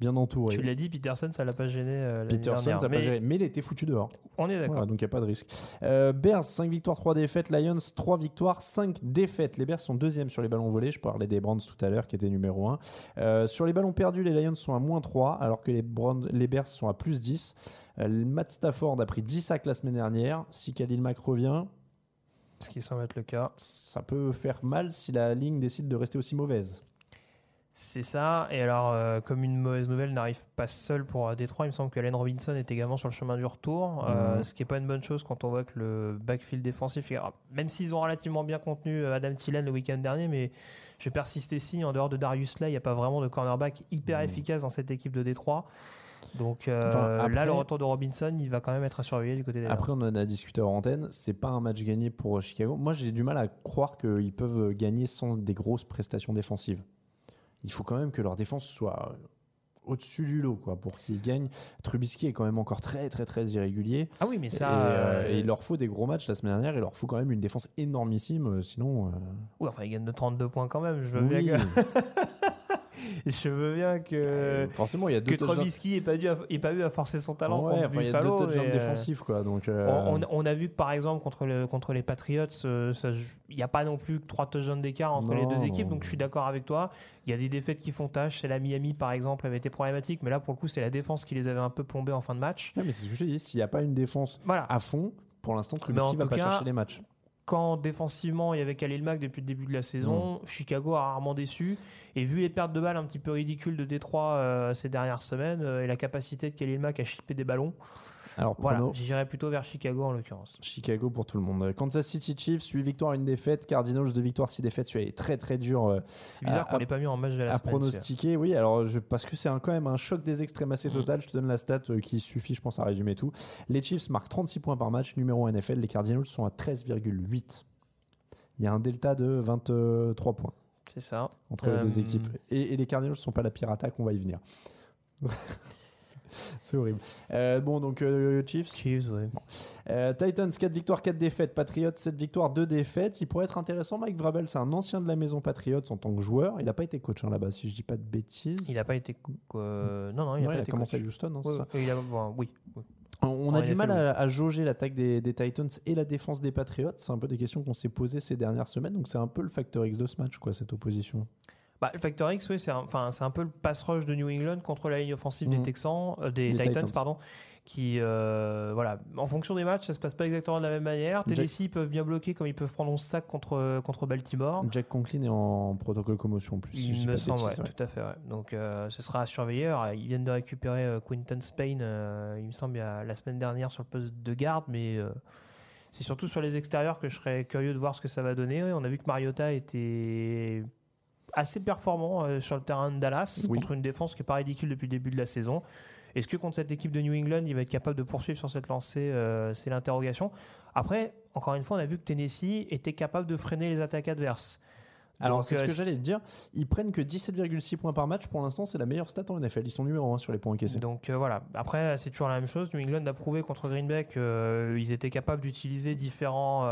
bien entourés. Tu l'as dit, Peterson, ça l'a pas gêné. euh, Peterson, dernière. ça a pas mais géré. Mais il était foutu dehors. On est d'accord. Voilà, donc il n'y a pas de risque. Euh, Bears, 5 victoires, 3 défaites. Lions, 3 victoires, 5 défaites. Les Bears sont deuxièmes sur les ballons volés. Je parlais des Browns tout à l'heure qui étaient numéro 1. sur les ballons perdus, les Lions sont à moins 3, alors que les, Bears sont à plus 10. Euh, Matt Stafford a pris 10 sacs la semaine dernière. Si Khalil Mack revient, Ce qui semble être le cas. ça peut faire mal si la ligne décide de rester aussi mauvaise. C'est ça. Et alors, euh, comme une mauvaise nouvelle n'arrive pas seule pour euh, Détroit, il me semble que Allen Robinson est également sur le chemin du retour. euh, Mhm. ce qui n'est pas une bonne chose quand on voit que le backfield défensif, alors, même s'ils ont relativement bien contenu Adam Thielen le week-end dernier, mais je persiste ici, en dehors de Darius Lay, il n'y a pas vraiment de cornerback hyper Mhm. efficace dans cette équipe de Détroit. Donc euh, Enfin, après- là, le retour de Robinson, il va quand même être à surveiller du côté des Après, Lions. on en a discuté hors antenne. C'est pas un match gagné pour Chicago. Moi, j'ai du mal à croire qu'ils peuvent gagner sans des grosses prestations défensives. Il faut quand même que leur défense soit au-dessus du lot, quoi, pour qu'ils gagnent. Trubisky est quand même encore très, très, très irrégulier. Ah oui, mais et, ça. euh, euh, et il leur faut des gros matchs la semaine dernière. Il leur faut quand même une défense énormissime. euh, Sinon, euh, oui, enfin, il gagne de 32 points quand même. Je veux oui. bien que. je veux bien que. Euh, forcément, il y a deux que Trubisky n'ait pas, dû à- ait pas eu à forcer son talent Ouais, enfin, il y a deux touchdowns euh, défensifs, quoi. Donc, euh, On, on- on a vu que par exemple contre, le, contre les Patriots, euh, ça il n'y a pas non plus que trois touchdowns d'écart entre les deux équipes, non. donc je suis d'accord avec toi. Il y a des défaites qui font tâche. C'est la Miami par exemple avait été problématique, mais là pour le coup c'est la défense qui les avait un peu plombés en fin de match. ouais, mais c'est ce que je dis. S'il n'y a pas une défense Voilà. à fond, pour l'instant, Trubisky va pas cas, chercher les matchs. Quand défensivement il y avait Khalil Mack depuis le début de la saison, Chicago a rarement déçu. Et vu les pertes de balles un petit peu ridicules de Détroit euh, ces dernières semaines euh, et la capacité de Khalil Mack à chipper des ballons, Alors, voilà, j'irais plutôt vers Chicago en l'occurrence. Chicago pour tout le monde. Kansas City Chiefs, 8 victoires, 1 défaite. Cardinals, 2 victoires, 6 défaites. Celui-là est très très dur euh, C'est bizarre qu'on l'ait pas mis en match de la à semaine. pronostiquer. Oui, alors je, parce que c'est quand même un choc des extrêmes assez Mm. total. Je te donne la stat euh, qui suffit, je pense, à résumer tout. Les Chiefs marquent 36 points par match, numéro 1 NFL. Les Cardinals sont à 13,8. Il y a un delta de 23 points C'est ça. entre les deux Euh, équipes. Et, et les Cardinals ne sont pas la pire attaque, on va y venir. C'est- horrible. Euh, bon, donc euh, Chiefs. Chiefs, ouais. Euh, Titans, 4 victoires, 4 défaites. Patriots, 7 victoires, 2 défaites. Il pourrait être intéressant, Mike Vrabel. C'est un ancien de la maison Patriots en tant que joueur. Il n'a pas été coach hein, là-bas, si je dis pas de bêtises. Il n'a pas été. euh, Non, non, il Ouais, pas il a commencé à. Houston. hein, Ouais, ça ouais, il a- bon, oui. oui. On, a du mal à jauger l'attaque des, des Titans et la défense des Patriots. C'est un peu des questions qu'on s'est posées ces dernières semaines. Donc c'est un peu le facteur X de ce match, quoi, cette opposition. Bah, le Factor X, oui, c'est un, enfin, c'est un peu le pass rush de New England contre la ligne offensive des Mhm. Texans, euh, des, Des Titans, Titans. pardon, qui, euh, voilà, en fonction des matchs, ça se passe pas exactement de la même manière. Tennessee ils peuvent bien bloquer comme ils peuvent prendre 11 sacs contre contre Baltimore. Jack Conklin est en protocole commotion en plus. Il me semble, ouais, tout à fait. ouais. Donc, euh, ce sera à surveiller. Alors, ils viennent de récupérer euh, Quinton Spain, euh, il me semble, la semaine dernière sur le poste de garde, mais euh, c'est surtout sur les extérieurs que je serais curieux de voir ce que ça va donner. On a vu que Mariota était assez performant euh, sur le terrain de Dallas Oui. contre une défense qui n'est pas ridicule depuis le début de la saison. Est-ce que contre cette équipe de New England, il va être capable de poursuivre sur cette lancée Euh, C'est l'interrogation. Après, encore une fois, on a vu que Tennessee était capable de freiner les attaques adverses. Alors, c'est ce euh, que j'allais te dire. Ils prennent que 17,6 points par match. Pour l'instant, c'est la meilleure stat en NFL. Ils sont numéro 1 sur les points encaissés. Donc euh, voilà. Après, c'est toujours la même chose. New England a prouvé contre Green Bay qu'ils étaient capables d'utiliser différents,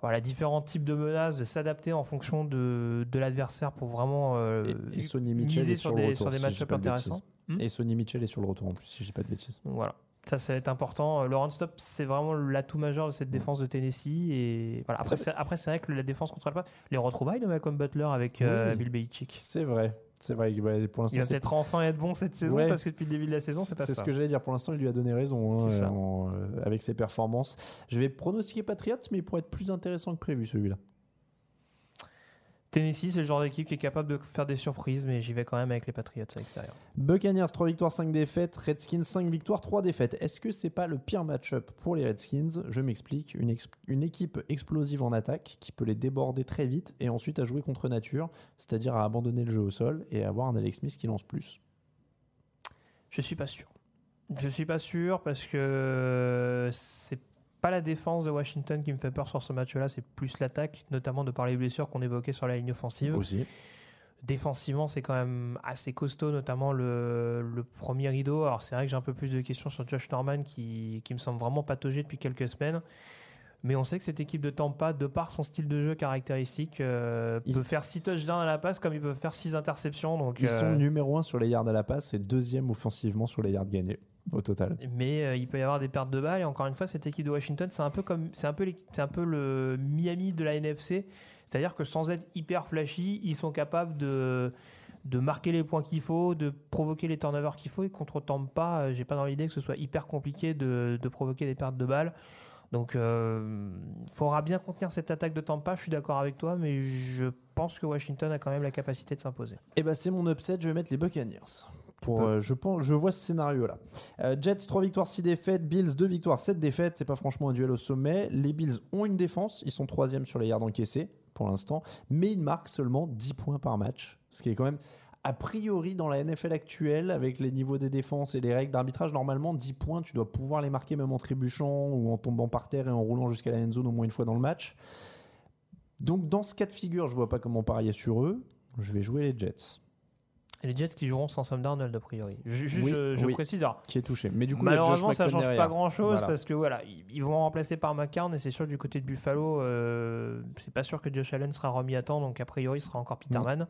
voilà, différents types de menaces, de s'adapter en fonction de, de l'adversaire pour vraiment euh, Et, Mitchell miser sur des, retour, sur des si match-ups de intéressants. Hmm. Et Sonny Mitchell est sur le retour en plus, si je dis pas de bêtises. Voilà. Ça, ça va être important. Le run-stop, c'est vraiment l'atout majeur de cette défense de Tennessee. Et voilà. Après, c'est, après, c'est vrai que la défense contre le pas. Les retrouvailles de Malcolm Butler avec euh, Oui. Bill Belichick. C'est vrai. C'est vrai. ouais, pour l'instant, Il va c'est peut-être enfin être bon cette saison Ouais. parce que depuis le début de la saison, c'est pas C'est ça. ce que j'allais dire. Pour l'instant, il lui a donné raison hein, C'est en- euh, avec ses performances. Je vais pronostiquer Patriots, mais il pourrait être plus intéressant que prévu celui-là. Tennessee, c'est le genre d'équipe qui est capable de faire des surprises, mais j'y vais quand même avec les Patriots à l'extérieur. Buccaneers 3 victoires 5 défaites, Redskins 5 victoires 3 défaites. Est-ce que c'est pas le pire match-up pour les Redskins? Je m'explique, une, ex- une équipe explosive en attaque qui peut les déborder très vite et ensuite à jouer contre nature, c'est-à-dire à abandonner le jeu au sol et à avoir un Alex Smith qui lance plus. Je suis pas sûr. Je suis pas sûr parce que c'est pas la défense de Washington qui me fait peur sur ce match-là, c'est plus l'attaque, notamment de par les blessures qu'on évoquait sur la ligne offensive. Aussi. Défensivement, c'est quand même assez costaud, notamment le, le premier rideau. Alors, c'est vrai que j'ai un peu plus de questions sur Josh Norman qui, qui me semble vraiment pataugé depuis quelques semaines. Mais on sait que cette équipe de Tampa, de par son style de jeu caractéristique, euh, Ils- peut faire 6 touchdowns à la passe comme ils peuvent faire 6 interceptions. Donc, Ils euh, sont numéro 1 sur les yards à la passe et deuxième offensivement sur les yards gagnés au total. Mais euh, il peut y avoir des pertes de balles et encore une fois cette équipe de Washington c'est un peu comme c'est un peu c'est un peu le Miami de la NFC, c'est-à-dire que sans être hyper flashy, ils sont capables de de marquer les points qu'il faut, de provoquer les turnovers qu'il faut et contre Tampa, euh, j'ai pas dans l'idée que ce soit hyper compliqué de, de provoquer des pertes de balles. Donc euh, faudra bien contenir cette attaque de Tampa, je suis d'accord avec toi mais je pense que Washington a quand même la capacité de s'imposer. Et ben c'est mon upset, je vais mettre les Buccaneers. Pour, euh, je, pense, je vois ce scénario-là. Euh, Jets 3 victoires 6 défaites, Bills 2 victoires 7 défaites. C'est pas franchement un duel au sommet. Les Bills ont une défense, ils sont troisième sur les yards encaissés pour l'instant, mais ils marquent seulement 10 points par match, ce qui est quand même a priori dans la NFL actuelle avec les niveaux des défenses et les règles d'arbitrage normalement 10 points tu dois pouvoir les marquer même en trébuchant ou en tombant par terre et en roulant jusqu'à la end zone au moins une fois dans le match. Donc dans ce cas de figure, je vois pas comment parier sur eux. Je vais jouer les Jets. Et les Jets qui joueront sans Sam Darnold a priori. Je, je- Oui, je- je oui. précise alors qui est touché. Mais du coup, il Malheureusement, Josh ça change pas derrière. grand chose Voilà. parce que voilà, ils, ils vont remplacer par McCarn et c'est sûr du côté de Buffalo, euh, c'est pas sûr que Josh Allen sera remis à temps, donc a priori, ce sera encore Peterman.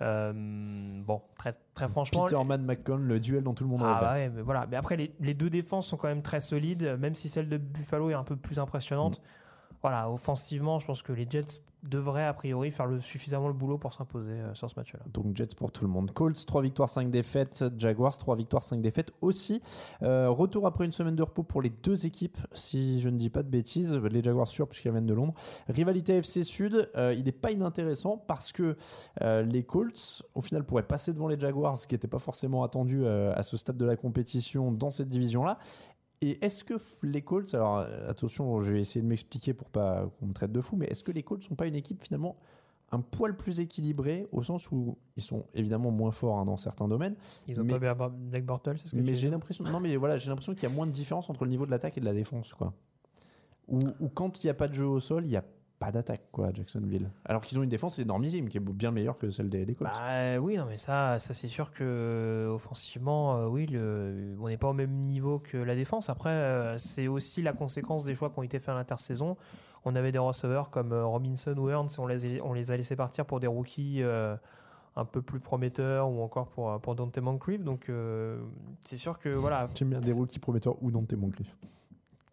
Euh, bon, très, très franchement. Peterman McCown, le duel dont tout le monde Ah ouais, mais voilà. Mais après, les, les deux défenses sont quand même très solides, même si celle de Buffalo est un peu plus impressionnante. Mm. Voilà, offensivement, je pense que les Jets devraient a priori faire suffisamment le boulot pour s'imposer euh, sur ce match-là. Donc Jets pour tout le monde. Colts 3 victoires 5 défaites, Jaguars 3 victoires 5 défaites aussi. Euh, retour après une semaine de repos pour les deux équipes, si je ne dis pas de bêtises. Les Jaguars sûrs puisqu'ils viennent de Londres. Rivalité FC Sud, euh, il n'est pas inintéressant parce que les Colts au final pourraient passer devant les Jaguars, ce qui n'était pas forcément attendu à ce stade de la compétition dans cette division-là. Et est-ce que les Colts, alors euh, attention, je vais essayer de m'expliquer pour pas qu'on me traite de fou, mais est-ce que les Colts sont pas une équipe finalement un poil plus équilibrée au sens où ils sont évidemment moins forts hein, dans certains domaines, Ils ont Mais- pas Blake Bortles, c'est ce que mais j'ai l'impression, non mais voilà, j'ai l'impression qu'il y a moins de différence entre le niveau de l'attaque et de la défense, quoi. Ou, quand il n'y a pas de jeu au sol, il n'y a pas d'attaque, quoi, à Jacksonville. Alors qu'ils ont une défense énormissime, qui est bien meilleure que celle des, des Colts. Bah oui, non, mais ça, ça c'est sûr que euh, offensivement, euh, oui, le- on n'est pas au même niveau que la défense. Après, euh, c'est aussi la conséquence des choix qui ont été faits à l'intersaison. On avait des receveurs comme euh, Robinson ou Ernst, on les, a- on les a laissés partir pour des rookies euh, un peu plus prometteurs ou encore pour, pour Dante Moncrief. Donc euh, c'est sûr que voilà. J'aime bien des rookies prometteurs ou non, t'es mon griffe.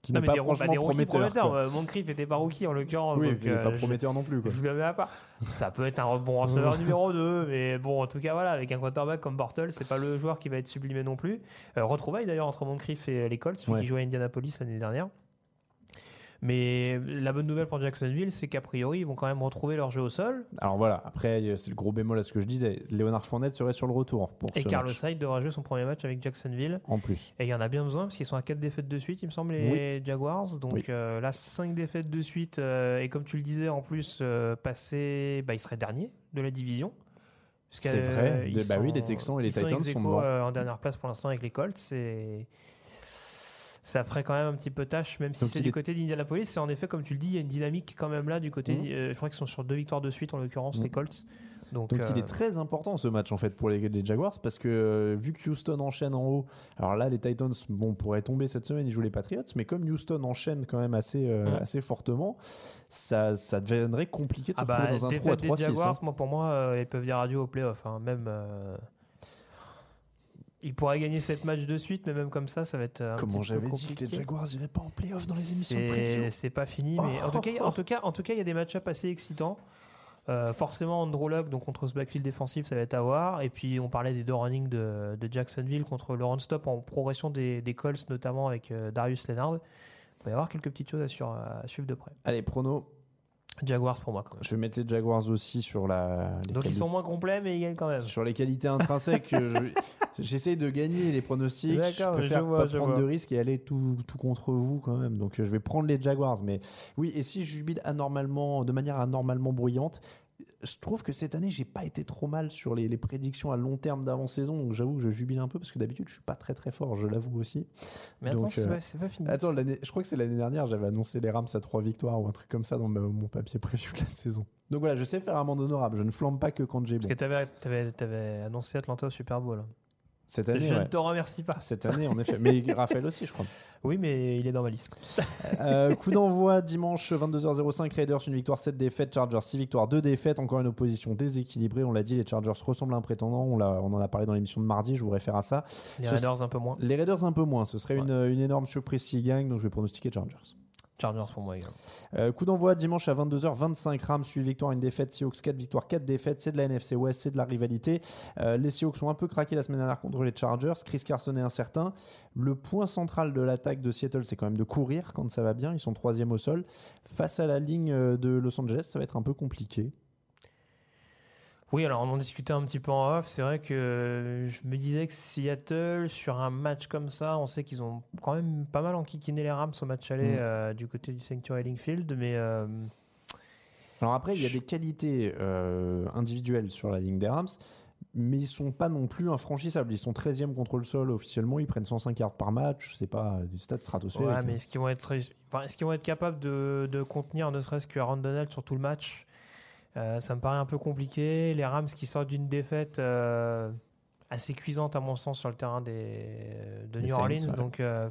Qui Non, n'est mais pas des, bah, franchement des prometteur. Euh, Moncrief n'était pas rookie en l'occurrence. Oui, donc, il n'est euh, pas je- prometteur non plus, quoi. Je le mets à part. Ça peut être un bon receveur numéro 2, mais bon, en tout cas, voilà, avec un quarterback comme Bortles, c'est pas le joueur qui va être sublimé non plus. Euh, retrouvaille d'ailleurs entre Moncrief et les Colts, celui Ouais. qui jouait à Indianapolis l'année dernière. Mais la bonne nouvelle pour Jacksonville, c'est qu'a priori, ils vont quand même retrouver leur jeu au sol. Alors voilà, après, c'est le gros bémol à ce que je disais. Léonard Fournette serait sur le retour pour Et ce Carlos match. Hyde devra jouer son premier match avec Jacksonville. En plus. Et il y en a bien besoin parce qu'ils sont à 4 défaites de suite, il me semble, les Jaguars. Donc Oui. euh, là, 5 défaites de suite. euh, et comme tu le disais, en plus, euh, passer, bah, ils seraient derniers de la division. C'est vrai. euh, ils Bah oui, sont- les Texans et les sont Titans sont devant. euh, en dernière place pour l'instant avec les Colts. Et ça ferait quand même un petit peu tâche, même si c'est du côté d'Indianapolis. C'est en effet, comme tu le dis, il y a une dynamique quand même là du côté. Mhm. euh, je crois qu'ils sont sur deux victoires de suite, en l'occurrence, les Colts. Donc, Donc il euh, est très important ce match en fait pour les, les Jaguars parce que euh, vu que Houston enchaîne en haut, alors là les Titans bon pourraient tomber cette semaine, ils jouent les Patriots, mais comme Houston enchaîne quand même assez euh, Mhm. assez fortement, ça ça deviendrait compliqué de se Ah bah, dans un 3 défaite des 3 6. Jaguars, moi, pour moi, euh, ils peuvent dire adieu au playoff. hein. Même, euh, Il pourrait gagner cette match de suite, mais même comme ça, ça va être. Un Comment j'avais dit que les Jaguars n'iraient pas en playoff dans les émissions preview C'est pas fini, mais en, tout cas, en, tout cas, en tout cas, il y a des match-ups assez excitants. Euh, forcément, Andrew Luck, donc contre ce backfield défensif, ça va être à voir. Et puis, on parlait des deux runnings de, de Jacksonville contre Laurent Stop en progression des, des Colts, notamment avec euh, Darius Leonard. Il va y avoir quelques petites choses à, à suivre de près. Allez, prono, Jaguars pour moi. Quand même. Je vais mettre les Jaguars aussi sur la. Donc ils sont moins complets, mais ils gagnent quand même. Sur les qualités intrinsèques, j'essaye de gagner les pronostics. Je préfère pas prendre de risques et aller tout, tout, contre vous quand même. Donc je vais prendre les Jaguars. Mais oui, et si je jubile anormalement, de manière anormalement bruyante, je trouve que cette année, j'ai pas été trop mal sur les, prédictions à long terme d'avant-saison. Donc j'avoue que je jubile un peu parce que d'habitude, je suis pas très très fort, je l'avoue aussi. Mais attends, euh, c'est pas fini. Attends, je crois que c'est l'année dernière, j'avais annoncé les Rams à trois victoires ou un truc comme ça dans mon papier prévu de la saison. Donc voilà, je sais faire un monde honorable. Je ne flambe pas que quand j'ai bon. Parce que tu avais, annoncé Atlanta au Super Bowl. Cette année, je ne te remercie pas. Cette année, en effet. Mais Raphaël aussi, je crois. Oui, mais il est dans ma liste. Euh, coup d'envoi dimanche 22h05. Raiders, une victoire, 7 défaites. Chargers, 6 victoires, 2 défaites. Encore une opposition déséquilibrée. On l'a dit, les Chargers ressemblent à un prétendant. On, on en a parlé dans l'émission de mardi. Je vous réfère à ça. Les Raiders, un peu moins. Les Raiders, un peu moins. Ce serait une, une, énorme surprise s'ils gagnent. Donc, je vais pronostiquer Chargers. Chargers pour moi également. Euh, coup d'envoi dimanche à 22h25. Rams suit victoire, une défaite. Seahawks 4 victoires, 4 défaites. C'est de la NFC West, c'est de la rivalité. Euh, les Seahawks ont un peu craqué la semaine dernière contre les Chargers. Chris Carson est incertain. Le point central de l'attaque de Seattle, c'est quand même de courir quand ça va bien. Ils sont troisième au sol. Face à la ligne euh, de Los Angeles, ça va être un peu compliqué. Oui, alors on en discutait un petit peu en off. C'est vrai que je me disais que Seattle, sur un match comme ça, on sait qu'ils ont quand même pas mal enquiquiné les Rams au match aller mm. euh, du côté du Sanctuary Lingfield. Mais. Euh, alors après, il y a des qualités euh, individuelles sur la ligne des Rams, mais ils sont pas non plus infranchissables. Ils sont 13e contre le sol officiellement, ils prennent 105 yards par match, c'est pas des stats stratosphériques. Ouais, mais est-ce qu'ils vont être, enfin, est-ce qu'ils vont être capables de, de contenir ne serait-ce que Aaron Donald sur tout le match? Euh, ça me paraît un peu compliqué. Les Rams qui sortent d'une défaite euh, assez cuisante à mon sens sur le terrain des, de New Orleans. Donc euh,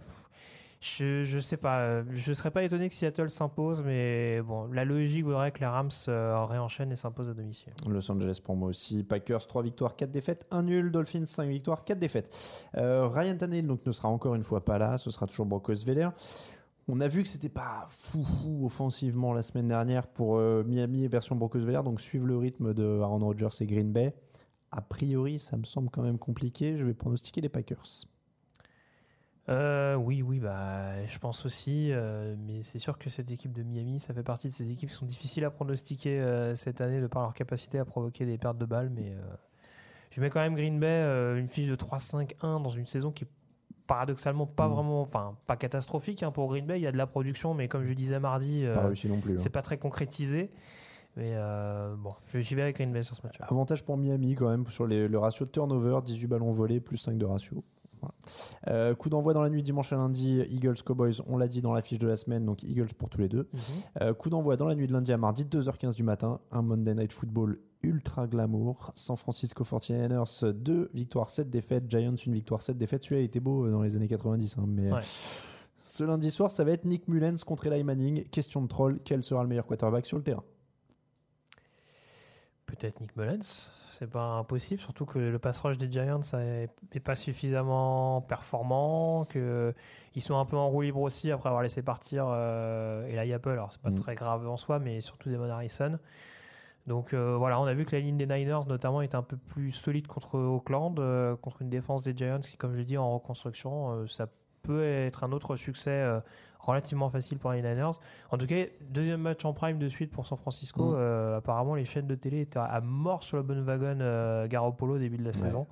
je, je sais pas. Je serais pas étonné que Seattle s'impose, mais bon, la logique voudrait que les Rams réenchaînent et s'imposent à domicile. Los Angeles pour moi aussi. Packers 3 victoires, 4 défaites, 1 nul. Dolphins 5 victoires, 4 défaites. Ryan Tannehill donc ne sera encore une fois pas là. Ce sera toujours Broncos Veller. On a vu que c'était pas fou fou offensivement la semaine dernière pour euh, Miami version Broncos Valère, donc suivre le rythme de Aaron Rodgers et Green Bay. A priori, ça me semble quand même compliqué. Je vais pronostiquer les Packers. Euh, oui, oui, bah, je pense aussi. Euh, mais c'est sûr que cette équipe de Miami, ça fait partie de ces équipes qui sont difficiles à pronostiquer cette année de par leur capacité à provoquer des pertes de balles. Mais je mets quand même Green Bay une fiche de 3-5-1 dans une saison qui est paradoxalement pas mm. vraiment, enfin pas catastrophique hein, pour Green Bay. Il y a de la production, mais comme je disais mardi, euh, non plus. C'est hein. pas très concrétisé. Mais euh, bon, j'y vais avec Green Bay sur ce match. Avantage pour Miami quand même sur le ratio de turnover, 18 ballons volés plus 5 de ratio. Euh, coup d'envoi dans la nuit dimanche à lundi, Eagles Cowboys, on l'a dit dans la fiche de la semaine, donc Eagles pour tous les deux. Mhm. coup d'envoi dans la nuit de lundi à mardi, 2h15 du matin, un Monday Night Football ultra glamour. San Francisco 49ers, 2 victoires, 7 défaites. Giants, une victoire, 7 défaites. Celui-là était beau euh, dans les années 90. Hein, mais euh, ce lundi soir, ça va être Nick Mullens contre Eli Manning. Question de troll, quel sera le meilleur quarterback sur le terrain? Peut-être Nick Mullens. C'est pas impossible, surtout que le pass rush des Giants n'est pas suffisamment performant, qu'ils sont un peu en roue libre aussi après avoir laissé partir euh, Eli Apple. Alors, c'est pas mm. très grave en soi, mais surtout Damon Harrison. Donc euh, voilà, on a vu que la ligne des Niners notamment est un peu plus solide contre Auckland, euh, contre une défense des Giants qui, comme je dis, en reconstruction. Euh, ça peut être un autre succès relativement facile pour les Niners. En tout cas, deuxième match en prime de suite pour San Francisco. Mm. apparemment, les chaînes de télé étaient à mort sur le bon wagon Garoppolo au début de la saison.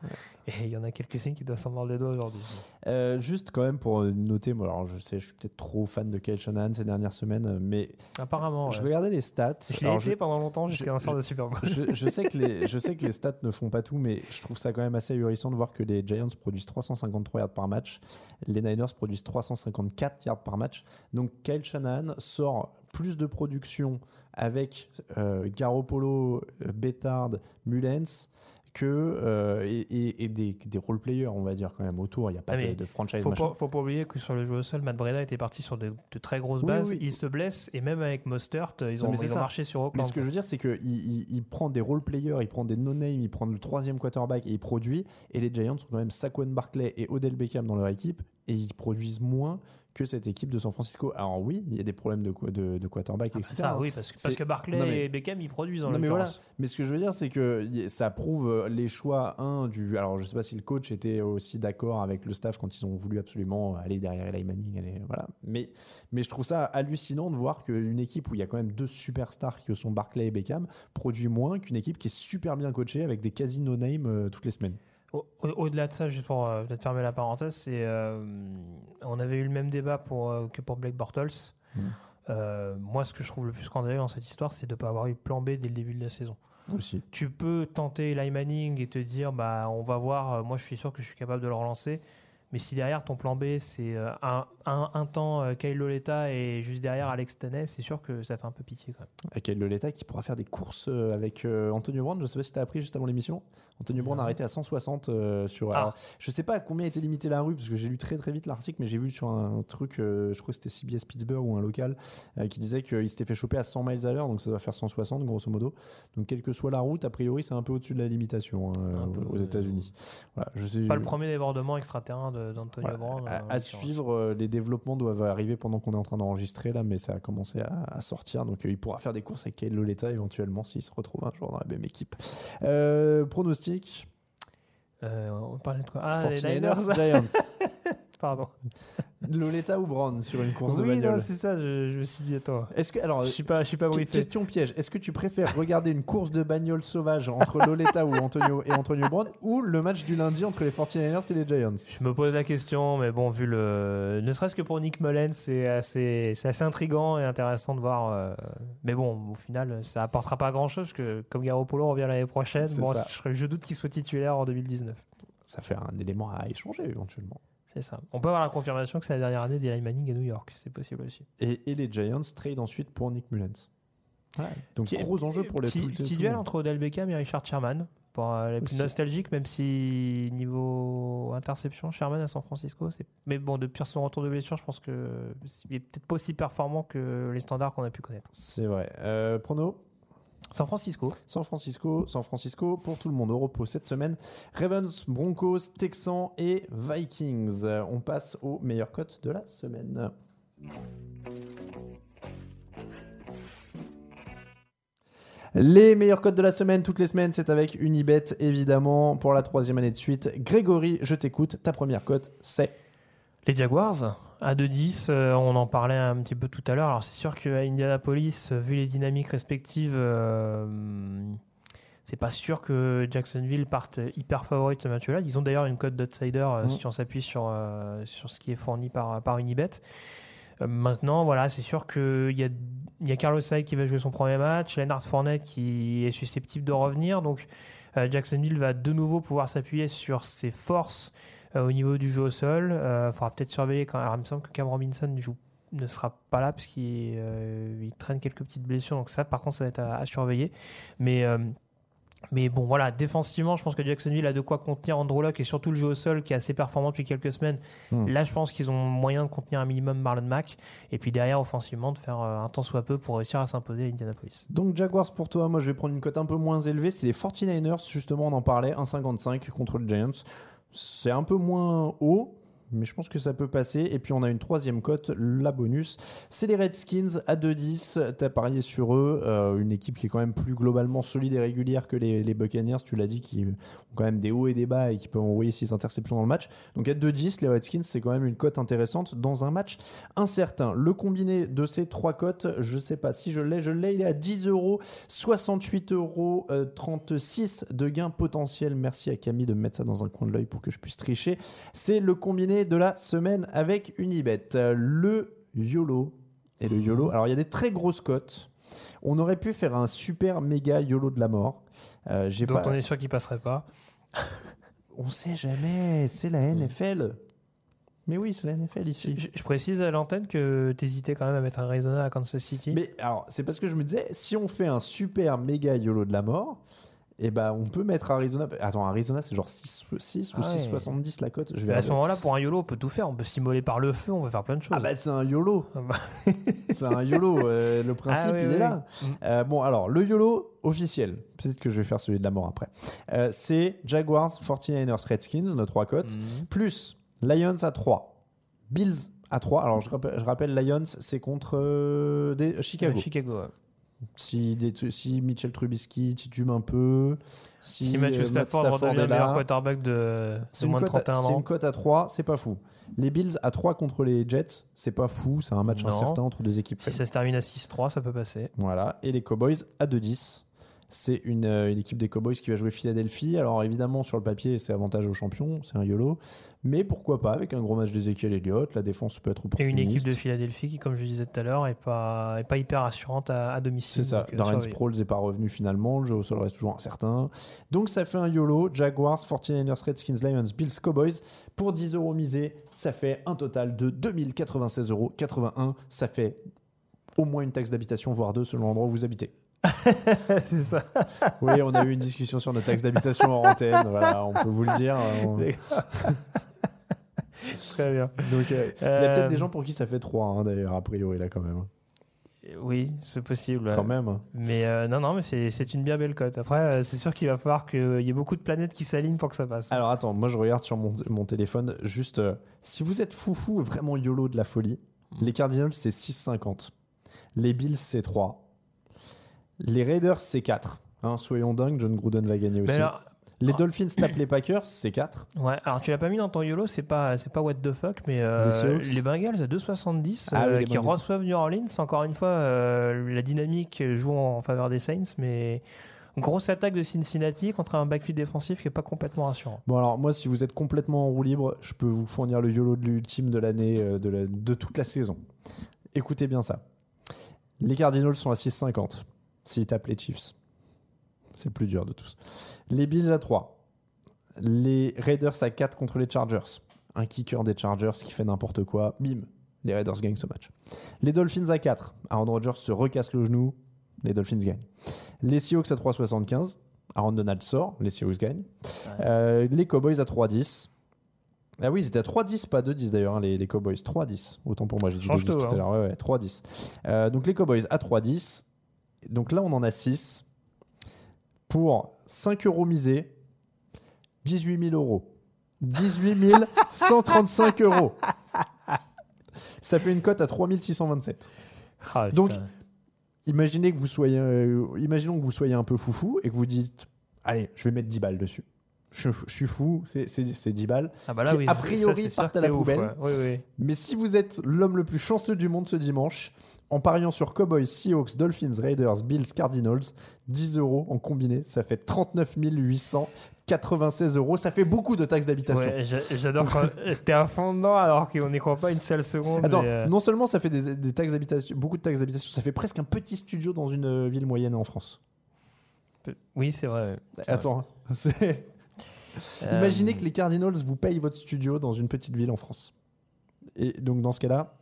Et il y en a quelques-uns qui doivent s'en mordre les doigts aujourd'hui. Euh, juste quand même pour noter, moi, alors je sais, je suis peut-être trop fan de Kyle Shanahan ces dernières semaines, mais apparemment, je regardais les stats. Je l'ai été pendant longtemps jusqu'à un sort de Super Bowl. Je, sais que les, je sais que les stats ne font pas tout, mais je trouve ça quand même assez ahurissant de voir que les Giants produisent 353 yards par match, les Niners produisent 354 yards par match. Donc Kyle Shanahan sort plus de production avec euh, Garoppolo, Bethard, Mullens que euh, et, et- et des, des role players, on va dire quand même autour. Il n'y a pas Ah, de, mais de franchise. Faut machin. pas, faut pas oublier que sur le jeu au sol, Matt Breda était parti sur de, de très grosses Oui, bases. oui. Il se blesse et même avec Mostert, ils Non, ont, mais c'est ils ont marché sur Mais Auckland. ce que je veux dire, c'est qu'il il, il prend des role players, il prend des no-name, il prend le troisième quarterback et il produit. Et les Giants sont quand même Saquon Barkley et Odell Beckham dans leur équipe et ils produisent moins que cette équipe de San Francisco. Alors oui, il y a des problèmes de, de, de quarterback, Ah, etc. c'est ça, oui, parce que, parce que Barclay Non, mais- et Beckham, ils produisent en Non mais voilà, mais ce que je veux dire c'est que ça prouve euh, les choix un du alors je sais pas si le coach était aussi d'accord avec le staff quand ils ont voulu absolument aller derrière Eli Manning aller voilà mais mais je trouve ça hallucinant de voir qu'une équipe où il y a quand même deux superstars que sont Barclay et Beckham produit moins qu'une équipe qui est super bien coachée avec des quasi no name euh, toutes les semaines. Au- au- Au-delà de ça, juste pour euh, peut-être fermer la parenthèse, c'est euh, on avait eu le même débat pour, euh, que pour Blake Bortles. Mm. Moi, ce que je trouve le plus scandaleux dans cette histoire, c'est de ne pas avoir eu plan B dès le début de la saison. Aussi. Tu peux tenter Eli Manning et te dire, bah, on va voir, moi je suis sûr que je suis capable de le relancer. Mais si derrière ton plan B, c'est euh, un, un, un temps euh, Kyle Loletta et juste derrière Alex Taney, c'est sûr que ça fait un peu pitié quand même. Avec Loletta qui pourra faire des courses euh, avec euh, Antonio Brown. Je sais pas si tu as appris juste avant l'émission. Antonio Brown a arrêté à 160 euh, sur. Ah. alors, je sais pas à combien était limité la rue parce que j'ai lu très très vite l'article, mais j'ai vu sur un truc, euh, je crois que c'était CBS Pittsburgh ou un local, euh, qui disait qu'il s'était fait choper à 100 miles à l'heure, donc ça doit faire 160 grosso modo. Donc quelle que soit la route, a priori c'est un peu au-dessus de la limitation hein, aux. États-Unis. Voilà, je sais. Pas le premier débordement extraterrain de- d'Antonio Voilà, Brown. à, euh, à suivre, euh, les développements doivent arriver pendant qu'on est en train d'enregistrer là, mais ça a commencé à, à sortir. Donc euh, il pourra faire des courses avec Kyle Loletta éventuellement s'il se retrouve un jour dans la même équipe. Pronostic Euh, on parlait de quoi? Ah, les 49ers, Niners. Giants. Pardon. Loletta ou Brown sur une course de oui, bagnole? c'est ça, je, je me suis dit, attends. Est-ce que alors Je suis pas, je suis pas briefé. question piège, est-ce que tu préfères regarder une course de bagnole sauvage entre Loletta ou Antonio et Antonio Brown ou le match du lundi entre les 49ers et les Giants? Je me pose la question, mais bon, vu le. Ne serait-ce que pour Nick Mullens, c'est assez, c'est assez intriguant et intéressant de voir. euh, Mais bon, au final, ça apportera pas grand-chose, parce que comme Garoppolo revient l'année prochaine, bon, je doute qu'il soit titulaire en 2019. Ça fait un élément à échanger éventuellement. C'est ça. On peut avoir la confirmation que c'est la dernière année d'Eli Manning à New York, c'est possible aussi. Et, et les Giants trade ensuite pour Nick Mullens. Donc Petit- gros enjeu pour les petit, petit duel entre Odell Beckham et Richard Sherman. Pour euh, les plus nostalgiques, même si niveau interception, Sherman à San Francisco, c'est. Mais bon, depuis son retour de blessure, je pense que il est peut-être pas aussi performant que les standards qu'on a pu connaître. C'est vrai. Euh, prono? San Francisco. San Francisco, San Francisco pour tout le monde au repos cette semaine. Ravens, Broncos, Texans et Vikings. On passe aux meilleures cotes de la semaine. Les meilleures cotes de la semaine, toutes les semaines, c'est avec Unibet, évidemment, pour la troisième année de suite. Grégory, je t'écoute. Ta première cote, c'est Les Jaguars à 2-10, euh, on en parlait un petit peu tout à l'heure. Alors c'est sûr qu'à Indianapolis, euh, vu les dynamiques respectives, euh, c'est pas sûr que Jacksonville parte hyper favori de ce match-là. Ils ont d'ailleurs une cote d'outsider Mhm. si on s'appuie sur, sur ce qui est fourni par, par Unibet. Maintenant, voilà, c'est sûr qu'il y a, y a Carlos Hyde qui va jouer son premier match, Leonard Fournette qui est susceptible de revenir. Donc Jacksonville va de nouveau pouvoir s'appuyer sur ses forces au niveau du jeu au sol. Il faudra peut-être surveiller quand alors, il me semble que Cam Robinson joue, ne sera pas là parce qu'il euh, il traîne quelques petites blessures. Donc ça, par contre, ça va être à, à surveiller. Mais euh, mais bon, voilà, défensivement, je pense que Jacksonville a de quoi contenir Andrew Luck et surtout le jeu au sol qui est assez performant depuis quelques semaines. Hmm. Là, je pense qu'ils ont moyen de contenir un minimum Marlon Mack et puis derrière, offensivement, de faire euh, un temps soit peu pour réussir à s'imposer à Indianapolis. Donc Jaguars pour toi, moi je vais prendre une cote un peu moins élevée, c'est les 49ers, justement on en parlait, 1,55 contre les Giants. C'est un peu moins haut, mais je pense que ça peut passer. Et puis on a une troisième cote, la bonus, c'est les Redskins à 2,10. T'as parié sur eux, euh, une équipe qui est quand même plus globalement solide et régulière que les, Buccaneers, tu l'as dit, qui ont quand même des hauts et des bas et qui peuvent envoyer 6 interceptions dans le match. Donc à 2,10, les Redskins, c'est quand même une cote intéressante dans un match incertain. Le combiné de ces trois cotes, je sais pas si je l'ai, je l'ai, il est à 10 euros, 68 euros, euh, 36 de gains potentiels. Merci à Camille de me mettre ça dans un coin de l'œil pour que je puisse tricher. C'est le combiné de la semaine avec Unibet. Le YOLO et le YOLO. Alors il y a des très grosses cotes. On aurait pu faire un super méga YOLO de la mort. Euh, j'ai Donc pas... on est sûr qu'il passerait pas. On sait jamais, c'est la NFL. Mais oui, c'est la NFL ici. Je, je précise à l'antenne que t'hésitais quand même à mettre Arizona à Kansas City. Mais alors, c'est parce que je me disais, si on fait un super méga YOLO de la mort, Et bah, on peut mettre Arizona. Attends, Arizona, c'est genre 6, 6 ou Ah ouais. 6,70 la cote. Je vais à ce moment-là, pour un YOLO, on peut tout faire. On peut s'immoler par le feu, on peut faire plein de choses. Ah bah, c'est un YOLO. Ah bah. c'est un YOLO. euh, le principe, Ah oui, il oui, est oui. là. Mm. Euh, bon, alors, le YOLO officiel, peut-être que je vais faire celui de la mort après, Euh, c'est Jaguars, 49ers, Redskins, nos trois cotes, Mhm. plus Lions à 3, Bills à 3. Alors, je rappelle, je rappelle Lions, c'est contre des- Chicago. Chicago. ouais. Si, si Mitchell Trubisky titube un peu, si, Si, Matthew euh, Matt Stafford Stafford est là, quarterback de, de moins de cote à- 31 c'est ans. une cote à 3, c'est pas fou. Les Bills à 3 contre les Jets, c'est pas fou, c'est un match Non. incertain entre deux équipes Si faibles. ça se termine à 6-3, ça peut passer. Voilà. Et les Cowboys à 2-10. C'est une, euh, une équipe des Cowboys qui va jouer Philadelphie. Alors évidemment, sur le papier, c'est avantage aux champions, c'est un YOLO. Mais pourquoi pas, avec un gros match d'Ezekiel Elliott, la défense peut être Et opportuniste. une équipe de Philadelphie qui, comme je disais tout à l'heure, est pas, est pas hyper assurante à, à domicile. C'est ça. euh, Darren. Sproles n'est pas revenu finalement. Le jeu au sol reste toujours incertain. Donc ça fait un YOLO. Jaguars, 49ers, Redskins, Lions, Bills, Cowboys. Pour 10 euros misés, ça fait un total de 2096 euros. 81, ça fait au moins une taxe d'habitation, voire deux selon l'endroit où vous habitez. c'est ça. Oui, on a eu une discussion sur nos taxes d'habitation en antenne. Voilà, on peut vous le dire. On- Très bien. Donc, euh, il y a Euh, peut-être des gens pour qui ça fait 3, d'ailleurs, a priori, là, quand même. Oui, c'est possible. Quand même. Mais euh, non, non, mais c'est une bien belle cote. Après, c'est sûr qu'il va falloir qu'il y ait beaucoup de planètes qui s'alignent pour que ça passe. Alors, attends, moi, je regarde sur mon, mon téléphone. Juste, euh, si vous êtes foufou et vraiment YOLO de la folie, Mm. les Cardinals, c'est 6,50. Les Bills, c'est 3. Les Raiders, c'est 4. Hein, soyons dingues, John Gruden va gagner aussi. alors, Les Ah. Dolphins tapent les Packers, c'est 4. ouais, alors tu l'as pas mis dans ton YOLO, c'est pas, c'est pas what the fuck, mais euh, Les les Bengals à 2,70 Ah euh, qui Bengals. reçoivent New Orleans. Encore une fois, euh, la dynamique joue en faveur des Saints, mais grosse attaque de Cincinnati contre un backfield défensif qui est pas complètement rassurant. Bon, alors, moi, si vous êtes complètement en roue libre, je peux vous fournir le YOLO de l'ultime de l'année, euh, de, la- de toute la saison. Écoutez bien ça. Les Cardinals sont à 6,50 s'ils tapent les Chiefs. C'est le plus dur de tous. Les Bills à 3. Les Raiders à 4 contre les Chargers. Un kicker des Chargers qui fait n'importe quoi. Bim, les Raiders gagnent ce match. Les Dolphins à 4. Aaron Rodgers se recasse le genou. Les Dolphins gagnent. Les Seahawks à 3,75. Aaron Donald sort. Les Seahawks gagnent. Euh, les Cowboys à 3,10. Ah oui, ils étaient à 3,10, pas 2,10 d'ailleurs, hein, les, les Cowboys. 3,10. Autant pour moi, j'ai dit Change 2,10 tout, tout à hein. l'heure. Ouais, ouais, 3,10. Euh, donc les Cowboys à 3,10. Donc là, on en a 6. Pour 5 euros misés, 18 000 euros. 18 135 euros. Ça fait une cote à 3627. Ah, Donc. Imaginez que vous soyez, euh, imaginons que vous soyez un peu foufou et que vous dites, allez, je vais mettre 10 balles dessus. Je, je suis fou, c'est- c'est c'est 10 balles. Ah bah là, qui, oui, a ça, priori, sûr partent à la ouf, poubelle. ouais. Oui, oui. Mais si vous êtes l'homme le plus chanceux du monde ce dimanche, en pariant sur Cowboys, Seahawks, Dolphins, Raiders, Bills, Cardinals, 10 euros en combiné, ça fait 39 896 euros. Ça fait beaucoup de taxes d'habitation. Ouais, j'a- J'adore quand t'es à fond dedans alors qu'on n'y croit pas une seule seconde. Attends, euh, non seulement ça fait des, des taxes d'habitation, beaucoup de taxes d'habitation, ça fait presque un petit studio dans une euh, ville moyenne en France. Oui, c'est vrai. Attends, c'est. vrai. Imaginez Euh, que les Cardinals vous payent votre studio dans une petite ville en France. Et donc dans ce cas-là,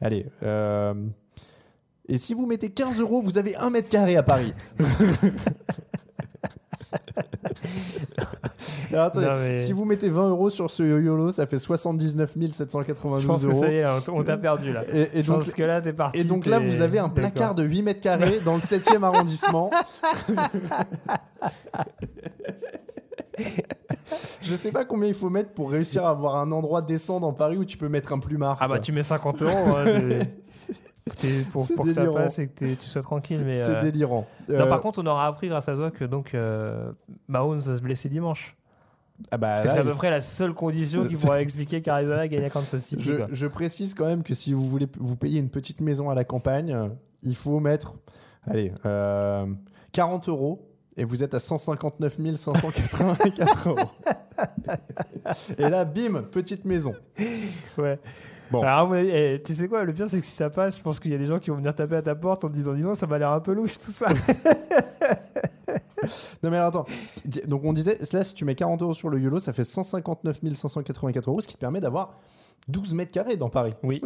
allez. euh, Et si vous mettez 15 euros, vous avez un mètre carré à Paris. Alors, attendez, Non, mais- Si vous mettez 20 euros sur ce YOLO, ça fait 79 792 Je pense que euros. ça y est, là, on t'a perdu là. Et, et Je donc, pense que là, t'es parti. et donc là, vous avez un placard de 8 mètres carrés dans le 7e arrondissement. Je sais pas combien il faut mettre pour réussir à avoir un endroit décent dans Paris où tu peux mettre un plumard. Ah bah quoi. tu mets 50 euros hein, pour, que ça passe et que tu sois tranquille. C'est euh, délirant. non, Euh, par contre, on aura appris grâce à toi que donc euh, Mahomes va se blesser dimanche. ah bah c'est à peu près la seule condition qui pourrait expliquer qu'Arizona gagne à Kansas City. Je, je précise quand même que si vous voulez vous payer une petite maison à la campagne, euh, il faut mettre allez, euh, 40 euros et vous êtes à 159 584 euros. Et là, bim, petite maison. Ouais. Bon. Alors, eh, tu sais quoi, le pire c'est que si ça passe, je pense qu'il y a des gens qui vont venir taper à ta porte en te disant, disons, ça m'a l'air un peu louche tout ça. Non mais alors, attends, donc on disait, là si tu mets 40 euros sur le YOLO, ça fait 159 584 euros, ce qui te permet d'avoir 12 mètres carrés dans Paris. oui,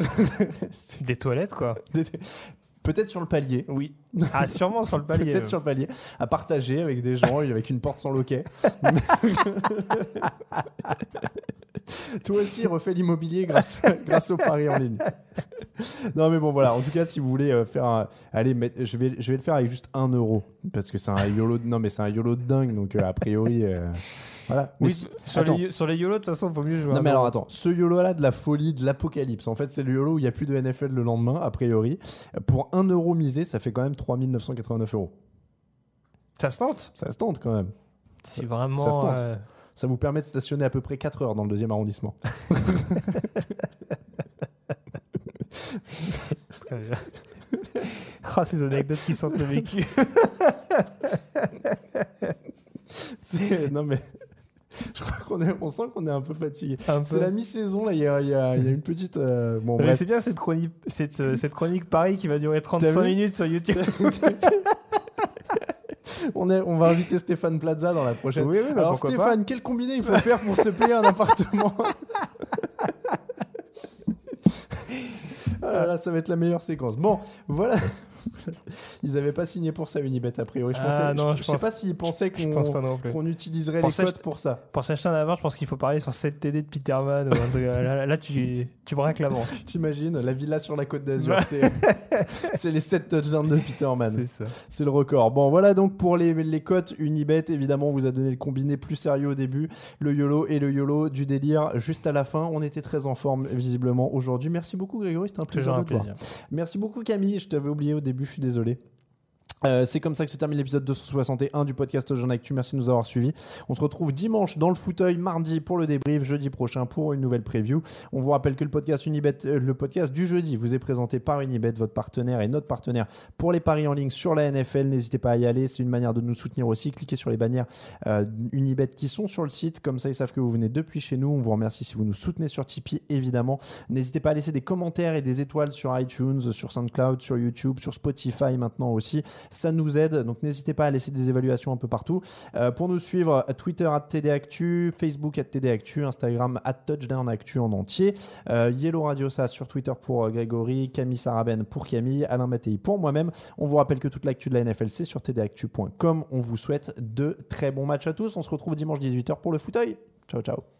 des toilettes quoi. Peut-être sur le palier. Oui. Ah, sûrement sur le palier. Peut-être sur le palier. À partager avec des gens, avec une porte sans loquet. Toi aussi, refais l'immobilier grâce, grâce au pari en ligne. Non, mais bon, voilà. En tout cas, si vous voulez euh, faire un. Allez, je, vais, je vais le faire avec juste un euro. Parce que c'est un YOLO. Non, mais c'est un YOLO de dingue. Donc, euh, a priori. euh, Voilà. Mais Oui, si- sur, les, sur les YOLO, de toute façon, il vaut mieux jouer. Non mais alors attends, ce YOLO-là de la folie, de l'apocalypse, en fait c'est le YOLO où il n'y a plus de NFL le lendemain, a priori. Pour 1 euro misé, ça fait quand même 3989 euros. Ça se tente? Ça se tente quand même. Si vraiment. ça se tente. euh, Ça vous permet de stationner à peu près 4 heures dans le deuxième arrondissement. Oh, ces anecdotes qui sentent le vécu. C'est- non mais... Je crois qu'on est, on sent qu'on est un peu fatigué. C'est la mi-saison là, il y a, il y a- il y a une petite... euh, Bon c'est bien cette chronique, cette, euh, cette chronique Paris qui va durer T'as 35 vu minutes sur YouTube. On, est, on va inviter Stéphane Plaza dans la prochaine. Oui, oui, bah, Alors Stéphane, quel combiné il faut faire pour se payer un appartement? Ah là là, ça va être la meilleure séquence. Bon, voilà. Ils n'avaient pas signé pour ça Unibet a priori. Je, Ah, pensais, non, je, sais pas s'ils pensaient qu'on utiliserait Pour les je- pour ça. Pour s'acheter un appart, je pense qu'il faut parler sur 7 TD de Peterman. ou un truc. là, là, tu, tu braques la banque. T'imagines la villa sur la côte d'Azur, c'est les 7 touchdowns de Peterman. C'est ça. C'est le record. Bon, voilà donc pour les, les cotes Unibet. Évidemment, on vous a donné le combiné plus sérieux au début, le YOLO et le YOLO du délire juste à la fin. On était très en forme, visiblement, aujourd'hui. Merci beaucoup, Grégory. C'était un plaisir de un te voir. plaisir. Merci beaucoup, Camille. Je t'avais oublié au début, je suis désolé. Euh, c'est comme ça que se termine l'épisode 261 du podcast Jean Actu. Merci de nous avoir suivis. On se retrouve dimanche dans le fauteuil, mardi pour le débrief, jeudi prochain pour une nouvelle preview. On vous rappelle que le podcast Unibet, euh, le podcast du jeudi, vous est présenté par Unibet, votre partenaire et notre partenaire pour les paris en ligne sur la NFL. N'hésitez pas à y aller, c'est une manière de nous soutenir aussi. Cliquez sur les bannières euh, Unibet qui sont sur le site, comme ça ils savent que vous venez depuis chez nous. On vous remercie si vous nous soutenez sur Tipeee, évidemment. N'hésitez pas à laisser des commentaires et des étoiles sur iTunes, sur SoundCloud, sur YouTube, sur Spotify maintenant aussi. Ça nous aide, donc n'hésitez pas à laisser des évaluations un peu partout. Euh, pour nous suivre, Twitter at TDActu, Facebook at TDActu, Instagram at TouchdownActu en entier. Euh, Yellow Radio ça sur Twitter pour euh, Grégory, Camille Saraben pour Camille, Alain Mattei pour moi-même. On vous rappelle que toute l'actu de la NFL c'est sur tdactu.com. On vous souhaite de très bons matchs à tous. On se retrouve dimanche 18h pour le fauteuil. Ciao ciao.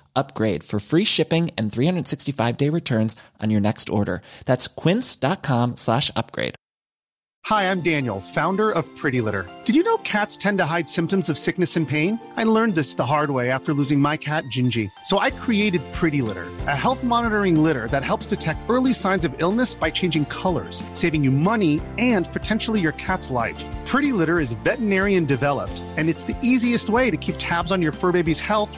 upgrade for free shipping and 365 day returns on your next order. That's quince.com slash upgrade. Hi, I'm Daniel, founder of Pretty Litter. Did you know cats tend to hide symptoms of sickness and pain? I learned this the hard way after losing my cat, Gingy. So I created Pretty Litter, a health monitoring litter that helps detect early signs of illness by changing colors, saving you money and potentially your cat's life. Pretty Litter is veterinarian developed, and it's the easiest way to keep tabs on your fur baby's health